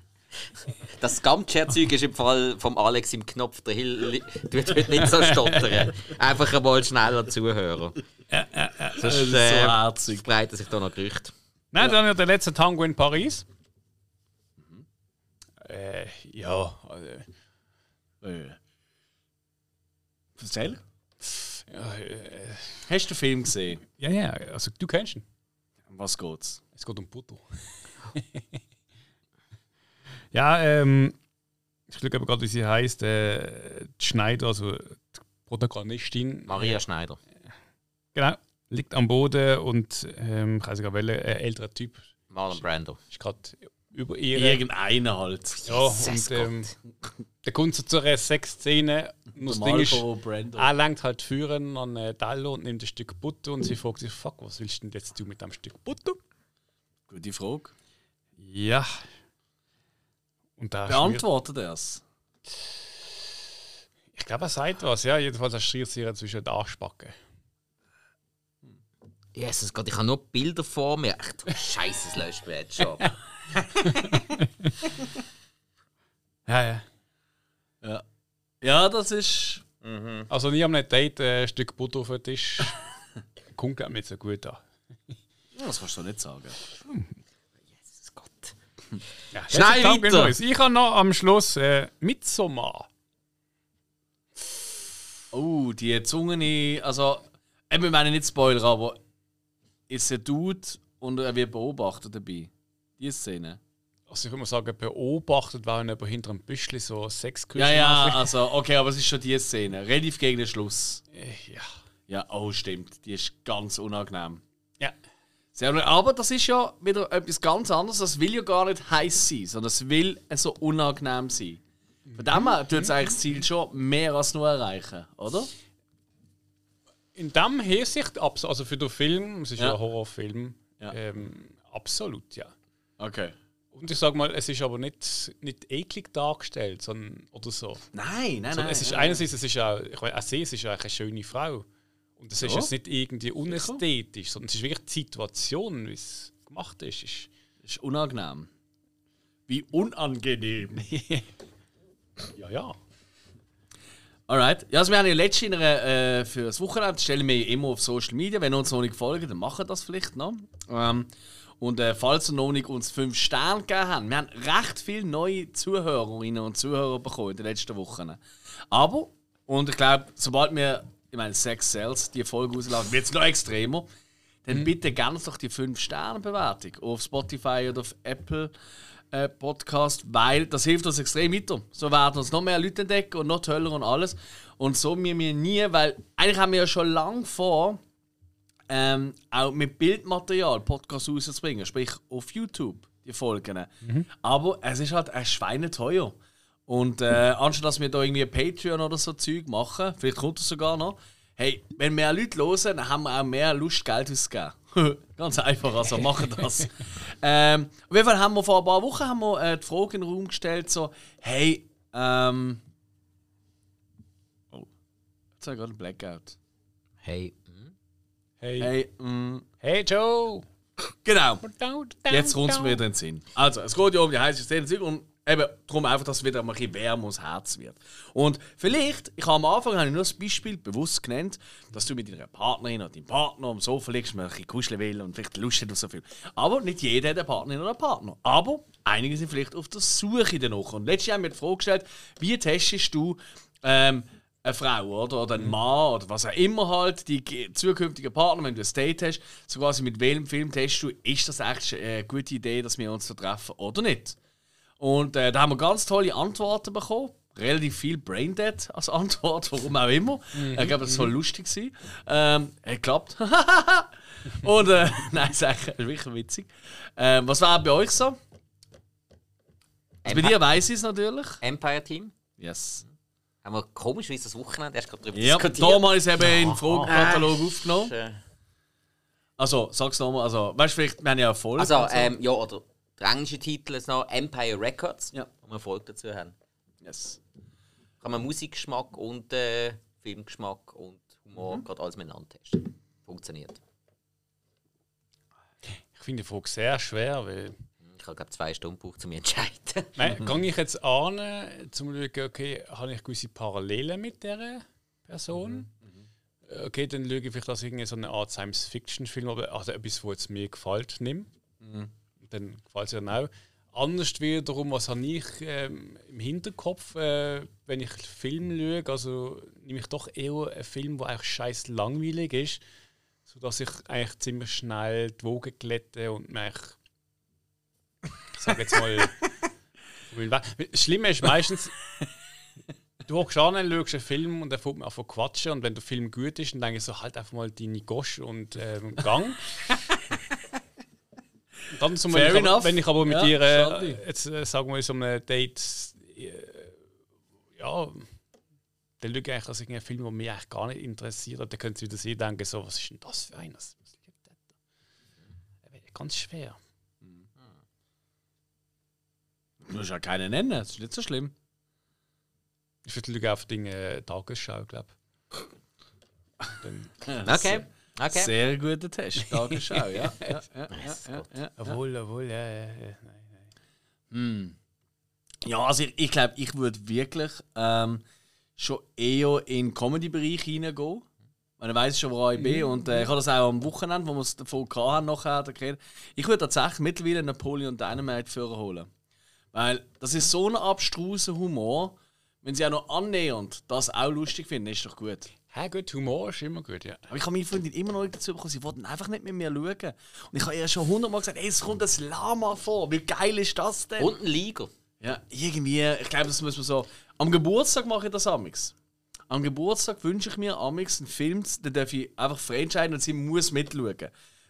Das Scamchat-Zeug ist im Fall vom Alex im Knopf. Der Hill tut heute nicht so stottern. Einfach einmal schneller zuhören. Sonst Das ist so äh, herzig. verbreiten sich da noch Gerüchte. Nein, dann ja der letzte Tango in Paris. Äh, ja, äh, Äh. Erzähl. Ja, äh, Hast du den Film gesehen? ja, ja, also du kennst ihn. Um was geht's? Es geht um Butter. ja, ähm, ich schaue aber gerade, wie sie heißt. Äh, Schneider, also die Protagonistin. Maria Schneider. Genau. liegt am Boden und ähm, ich weiß nicht, welcher äh, älterer Typ Marlon Brando. ist gerade über ihr. Irgendeiner halt. Ja, Jesus und ähm, der kommt so zu einer Sexszene. Und das Ding ist, er lenkt halt führen an äh, Dallo und nimmt ein Stück Butter und sie fragt sich, fuck, was willst du denn jetzt tun mit dem Stück Butter? Gute Frage. Ja. Und da Beantwortet er es? Ich glaube, er sagt was, ja. Jedenfalls erschriert sie ihr zwischen den Arschbacken. Jesus Gott, ich habe nur Bilder vor mir. Ach du Scheiße, das löscht jetzt schon. Ja, ja. Ja. Ja, das ist. Also nie am Date äh, ein Stück Butter auf den Tisch. Kommt glaub ich, nicht so gut an. Das kannst du nicht sagen. Jesus Gott. Ja, Schnell weiter. Ich habe noch am Schluss äh, Midsommar. Oh, die Zunge. Also, eben, wir meinen nicht Spoiler, aber ist ein Dude und er wird beobachtet dabei. Die Szene. Also ich würde mal sagen, beobachtet, weil jemand hinter einem Büschli so Sexküche Ja, ja, macht. also, okay, aber es ist schon die Szene. Relativ gegen den Schluss. Äh, Ja. Ja, oh, stimmt. Die ist ganz unangenehm. Ja. Sehr, aber das ist ja wieder etwas ganz anderes. Das will ja gar nicht heiß sein, sondern es will so unangenehm sein. Von dem her tut es eigentlich das Ziel schon mehr als nur erreichen, oder? In dem Hinsicht, also für den Film, es ist ja, Ja. ein Horrorfilm, Ja. ähm, absolut, ja. Okay. Und ich sage mal, es ist aber nicht, nicht eklig dargestellt, sondern oder so. Nein, nein, sondern nein. es ist nein. einerseits, es ist auch, ich meine, auch sie, es ist eigentlich eine schöne Frau. Und es ist Ja. jetzt nicht irgendwie unästhetisch, sondern es ist wirklich die Situation, wie es gemacht ist. ist ist unangenehm. Wie unangenehm. ja, ja. Alright. Ja, also wir haben ja letztens äh, für das Wochenende, stellen wir ja immer auf Social Media. Wenn ihr uns noch nicht folgt, dann machen das vielleicht noch. Ähm, und äh, falls ihr noch nicht uns 5 Sterne gegeben habt, wir haben recht viele neue Zuhörerinnen und Zuhörer bekommen in den letzten Wochen. Aber, und ich glaube, sobald wir, ich meine, Sex Sales, die Folge rausladen, wird es noch extremer. Dann bitte gerne doch die 5-Sterne-Bewertung auf Spotify oder auf Apple äh, Podcast, weil das hilft uns extrem weiter. So werden uns noch mehr Leute entdecken und noch toller und alles. Und so wir mir nie, weil eigentlich haben wir ja schon lange vor, ähm, auch mit Bildmaterial Podcasts rauszubringen, sprich auf YouTube die Folgen. Aber es ist halt ein Schweineteuer. Und äh, anstatt dass wir da irgendwie Patreon oder so Zeug machen, vielleicht kommt es sogar noch, hey, wenn mehr Leute hören, dann haben wir auch mehr Lust, Geld auszugeben. Ganz einfach, also machen das. ähm, auf jeden Fall haben wir vor ein paar Wochen haben wir, äh, die Frage in den Raum gestellt, so, hey, ähm. Oh, jetzt habe ich gerade einen Blackout. Hey. Hey, Hey, mm, hey Joe! genau. Jetzt kommt es mir wieder in den Sinn. Also, es geht ja um die heiße Szene und eben darum einfach, dass es wieder mal ein bisschen wärmer ums Herz wird. Und vielleicht, ich habe am Anfang habe ich nur das Beispiel bewusst genannt, dass du mit deiner Partnerin oder deinem Partner am Sofa liegst, mal ein bisschen kuscheln will und vielleicht Lust hat auf so viel. Aber nicht jeder hat eine Partnerin oder einen Partner. Aber einige sind vielleicht auf der Suche danach. Und letztes Jahr haben wir die Frage gestellt, wie testest du ähm, eine Frau oder, oder einen Mann oder was auch immer halt, die ge- zukünftige Partner, wenn du ein Date hast, so quasi mit welchem Film testest du, ist das echt eine gute Idee, dass wir uns da treffen oder nicht? Und äh, da haben wir ganz tolle Antworten bekommen. Relativ viel Braindead als Antwort, warum auch immer. Ich glaube, das soll lustig sein. Ähm, hat geklappt. Und äh, nein, ist eigentlich ist wirklich witzig. Ähm, was war bei euch so? Also bei dir weiß ich es natürlich. Empire Team. Yes. Haben wir komisch, wie das Wochenende erst gerade drüber Ja, diskutiert. damals eben in den Fragenkatalog aufgenommen. Äh, Also, sag's nochmal. Also, weißt du, vielleicht, wir haben ja Erfolg. Also, so. ähm, ja, oder der englische Titel ist noch Empire Records, Ja. wo wir Erfolg dazu haben. yes. Kann man Musikgeschmack und äh, Filmgeschmack und Humor gerade alles miteinander testen. Funktioniert. Ich finde die Frage sehr schwer, weil. Ich habe zwei Stunden gebraucht, um mich zu entscheiden. Nein, gehe ich jetzt an, um zu schauen, okay, habe ich gewisse Parallelen mit dieser Person? Okay, dann schaue ich vielleicht als irgendwie so eine Art Science-Fiction-Film, aber also etwas, was jetzt mir gefällt, nimm. Dann gefällt es ja auch. Anders wiederum, was habe ich ähm, im Hinterkopf, äh, wenn ich Film schaue, also nehme ich doch eher einen Film, der eigentlich scheiß langweilig ist, sodass ich eigentlich ziemlich schnell die Wogen glätte und mich sage jetzt mal. Schlimme ist meistens, du hockst an, schaust einen Film und dann fängt man an zu quatschen und wenn der Film gut ist, dann denke ich so, halt einfach mal deine Gosch und ähm, Gang. Und dann, so, wenn, Fair ich aber, wenn ich aber mit Ja, dir, äh, jetzt äh, sagen wir so einem Date, äh, ja, dann schaue ich eigentlich also einen Film, der mich eigentlich gar nicht interessiert. Dann können sie wieder sehen denken, so, was ist denn das für? Äh, Ganz schwer. Du musst ja keinen nennen, das ist nicht so schlimm. Ich würde auf Dinge äh, Tagesschau, glaube ich. Okay. Okay. Sehr guter Test. Tagesschau, ja. ja, ja, ja, ja, ja. Jawohl, jawohl, ja, ja, ja. Nein. Ja, also ich, ich glaube, ich würde wirklich ähm, schon eher in den Comedy-Bereich hineingehen. Weil ich weiss schon, wo ich bin. Und äh, ich habe das auch am Wochenende, wo wir es davon hatten, nachher. Ich würde tatsächlich mittlerweile Napoleon Dynamite führen holen. Weil das ist so ein abstruser Humor. Wenn sie auch noch annähernd das auch lustig finden, ist doch gut. Ja, gut, Humor ist immer gut, ja. Aber ich habe meine Freundin immer noch nicht dazu bekommen, sie wollten einfach nicht mit mir schauen. Und ich habe ihr schon hundertmal gesagt, ey, es kommt ein Lama vor. Wie geil ist das denn? Und ein Liger. Ja, irgendwie, ich glaube, das muss man so. Am Geburtstag mache ich das amix. Am Geburtstag wünsche ich mir amix einen Film, den darf ich einfach frei entscheiden und sie muss mitschauen.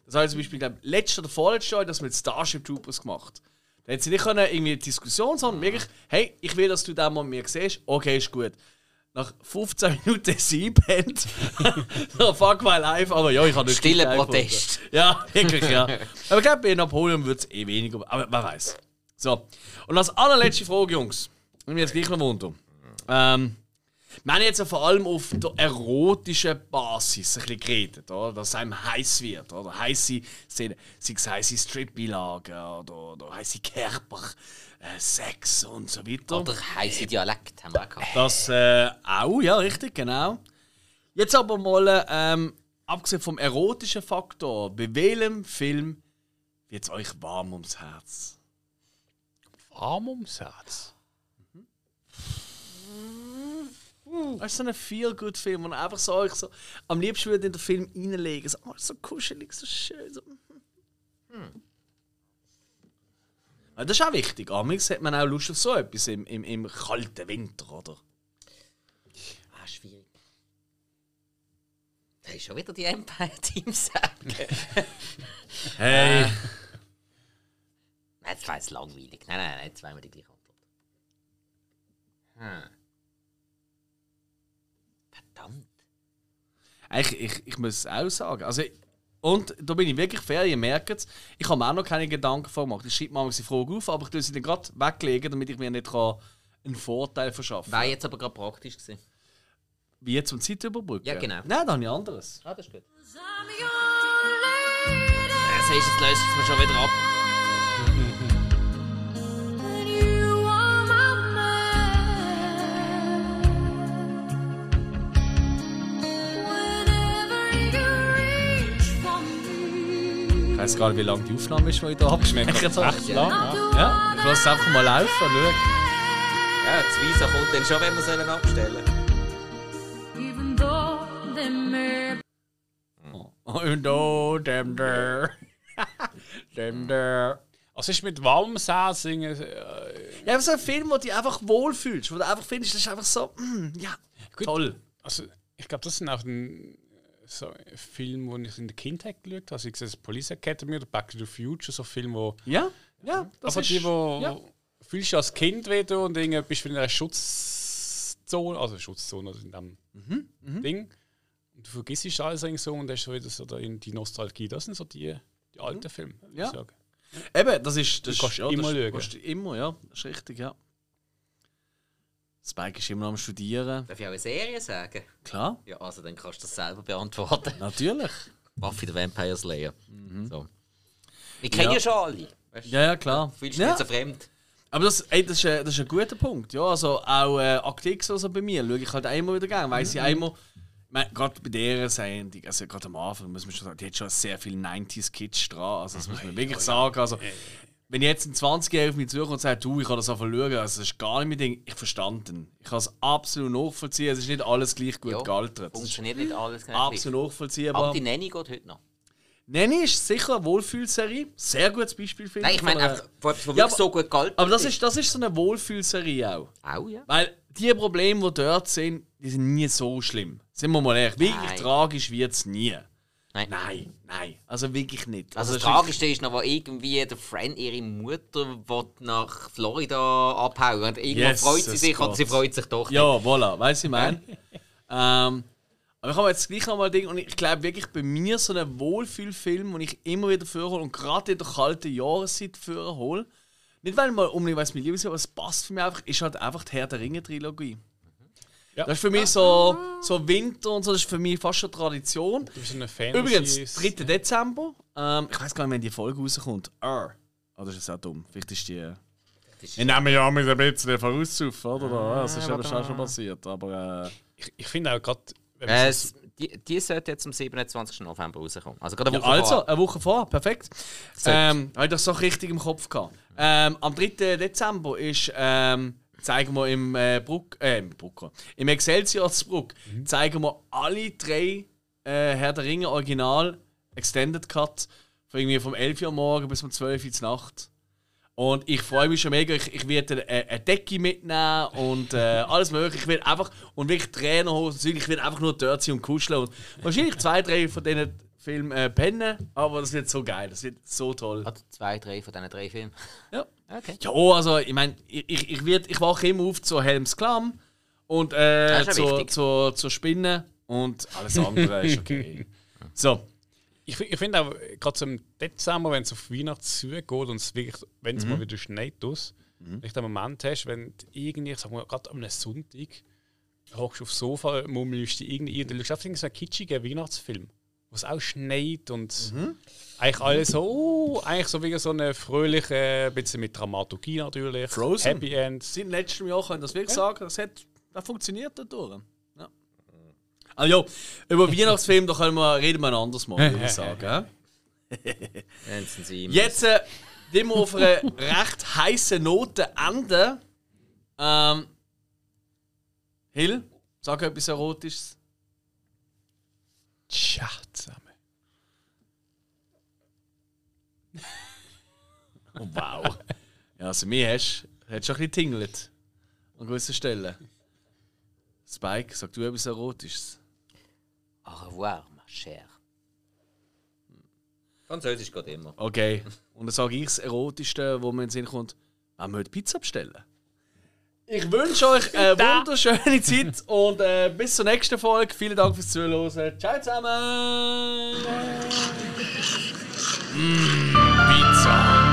Das habe ich zum Beispiel, glaube letztes oder vorletztes Jahr das mit Starship Troopers gemacht. Da hat sie nicht können, irgendwie eine Diskussion, sondern wirklich, hey, ich will, dass du den mal mit mir siehst. Okay, ist gut. Nach 15 Minuten sie eingepennt. so, fuck my life, aber ja, ich habe nicht gefunden. Protest. Ja, wirklich, ja. Aber ich glaube, bei Napoleon wird es eh weniger. Aber man weiß. So. Und als allerletzte Frage, Jungs. Und mir jetzt gleich noch wundern. Ähm, wir haben jetzt ja vor allem auf der erotischen Basis ein bisschen geredet, oder? dass es einem heiß wird. Oder heisse Szenen, sei es heisse Strip-Beilagen oder, oder heisse Körper, äh, Sex und so weiter. Oder heisse Dialekt haben wir auch gehabt. Das äh, auch, ja, richtig, genau. Jetzt aber mal, ähm, abgesehen vom erotischen Faktor, bei welchem Film wird es euch warm ums Herz? Warm ums Herz. Das ist so ein Feel-Good-Film, wo man einfach so euch so am liebsten würde in den Film reinlegen. So, oh, so kuschelig, so schön. So. Hm. Ja, Das ist auch wichtig. Amigs hat man auch Lust auf so etwas im, im, im kalten Winter, oder? Ah, schwierig. Da ist schon wieder die Empire-Teams sagen. Hey! Nein, das war jetzt langweilig. Nein, nein, nein, jetzt wollen wir die gleiche Antwort. Hm. Verdammt. Ich, ich, ich muss es auch sagen. Also, und da bin ich wirklich fair, ihr merkt es. Ich habe mir auch noch keine Gedanken vorgemacht. Ich schreibe manchmal die Frage auf, aber ich tue sie dann gerade weglegen, damit ich mir nicht kann einen Vorteil verschaffen Wäre kann. jetzt aber gerade praktisch gewesen. Wie zum Zeit überbrücken. Ja, genau. Nein, da habe ich anderes. Ah, das ist gut. Du, jetzt löst es mir schon wieder ab. Weiß gar nicht, wie lange die Aufnahme ist, die ich da abgeschmeckt habe. Echt lang, ja. Ja, ich lasse es einfach mal laufen. Schau. Ja, das Visa kommt dann schon, wenn wir sollen abstellen Oh no, dem der. dem der. Was ist mit warmem Herz singen? Äh, Ja, aber so ein Film, wo du dich einfach wohlfühlst, wo du einfach findest, das ist einfach so, mm, ja, toll. also, ich glaube, das sind auch ein, so Filme, die ich in der Kindheit geschaut habe. Also, ich sehe das Police Academy oder Back to the Future, so Filme, wo. Ja, ja, das aber ist... die, wo, ja. fühlst du als Kind wieder und irgendwie bist du in einer Schutzzone, also Schutzzone also in dem Mhm, Ding. Und du vergisst alles eigentlich so und hast so wieder so da in die Nostalgie. Das sind so die, die alten Filme. würd ich Ja. Eben, das ist... Das Du kannst ist, ja, immer das, schauen. kannst Immer, ja, das ist richtig, ja. Spike ist immer noch am Studieren. Darf ich auch eine Serie sagen? Klar, Ja, also dann kannst du das selber beantworten. natürlich. Buffy the Vampire Slayer. So. Ich kenne Ja. ja. schon alle. Weißt, Ja, ja, klar. Fühlst du ja. nicht so fremd? Aber das, ey, das, ist, ein- das ist ein guter Punkt. Ja, also auch äh, Akt X also bei mir schaue ich halt einmal wieder gerne. Weiss ich einmal, ich meine, gerade bei dieser Sendung, also gerade am Anfang, muss man schon sagen, die hat schon sehr viel 90s-Kitsch dran. Also das muss man wirklich sagen. Also, wenn jetzt ein 20-Jähriger auf mich zukommt und sagt, du, ich kann das einfach schauen, also das ist gar nicht mein Ding, ich verstanden. Ich kann es absolut nachvollziehen, es ist nicht alles gleich gut Ja, gealtert. Funktioniert nicht alles gleich. absolut nachvollziehbar. Aber die Nanny geht heute noch. Nanny ist sicher eine Wohlfühlserie. Sehr gutes Beispiel, finde Nein, ich meine einfach, was Ja, so gut gehalten Aber das ist. das ist so eine Wohlfühlserie auch. Auch, ja. Weil die Probleme, die dort sind, die sind nie so schlimm. Sind wir mal ehrlich. Wirklich tragisch wird es nie. Nein. Nein, nein. Also wirklich nicht. Also das es ist Tragischste ist noch, wo irgendwie der Friend ihre Mutter will nach Florida abhauen und irgendwann Jesus freut sie sich und sie Gott. freut sich doch nicht. Ja, voilà, weißt du, ich meine. ähm, aber ich habe jetzt gleich nochmal ein Ding, und ich glaube wirklich bei mir so einen Wohlfühlfilm, den ich immer wieder vorhole und gerade in der kalten Jahreszeit vorhole. Nicht weil mal unbedingt, weil es mir lieb ist, aber es passt für mich einfach, ist halt einfach die Herr der Ringe-Trilogie. Ja. Das ist für mich so, so Winter und so, das ist für mich fast schon Tradition. Du bist ein Fan. Übrigens, 3. Dezember, ähm, ich weiß gar nicht, wenn die Folge rauskommt. R. Oh, das ist auch dumm. Vielleicht ist die. Ich nehme ja mit ein bisschen vorauszufen, oder? Das ist ja das auch schon passiert. Aber äh, Ich, ich finde auch gerade. Äh, es, die, die sollte jetzt am 27. November rauskommen. Also gerade eine ja, Woche also, vorher. eine Woche vor, perfekt. Ähm, habe ich das so richtig im Kopf gehabt. Ähm, am 3. Dezember ist, ähm, zeigen wir im äh, Bruck, äh, im Brucker, im Excelsior-Bruck, zeigen wir alle drei äh, Herr der Ringe Original Extended Cut von irgendwie vom 11 Uhr morgen bis um 12 Uhr Nacht. Und ich freue mich schon mega. Ich, ich werde eine, eine Decke mitnehmen und äh, alles mögliche. Ich werde einfach, und wirklich Trainerhosen, ich werde einfach nur dort sein und kuscheln. Und wahrscheinlich zwei, drei von diesen Filmen äh, pennen, aber das wird so geil. Das wird so toll. Also zwei, drei von diesen drei Filmen. Ja. Okay. Ja, also ich meine, ich, ich, ich, ich wache immer auf zu Helms Klamm und äh, zur, zur, zur Spinne und alles andere ist okay. So, Ich, ich finde auch, gerade so im Dezember, wenn es auf Weihnachten zugeht und es wirklich, wenn es mal wieder schneit, tut, wenn du einen Moment hast, wenn du irgendwie, sag mal, gerade am Sonntag, hockst du aufs Sofa, mummelst dich irgendwie, du schaust irgendwie so einen kitschigen Weihnachtsfilm, wo es auch schneit und eigentlich alles so, oh, eigentlich so wie so eine fröhliche, ein bisschen mit Dramaturgie natürlich, Frozen. Happy End. seit letztem Jahr können das wirklich sagen, das, hat, das funktioniert dadurch. Ja. Also ja, über Weihnachtsfilme da können wir, reden wir ein anderes Mal, würde ich sagen. Jetzt, äh, die wir auf einer recht heißen Note enden. Ähm, Hill, sag etwas Erotisches. Tja, zusammen. Oh, wow. ja, also mir hast du schon ein bisschen tingelt. An gewissen Stellen. Spike, sag du etwas Erotisches. Au revoir, ma chère. Französisch geht immer. Okay. Und dann sage ich das Erotischste, wo mir in den Sinn kommt, wir heute Pizza bestellen. Ich wünsche euch eine wunderschöne Zeit und äh, bis zur nächsten Folge. Vielen Dank fürs Zuhören. Ciao zusammen! Mm, Pizza!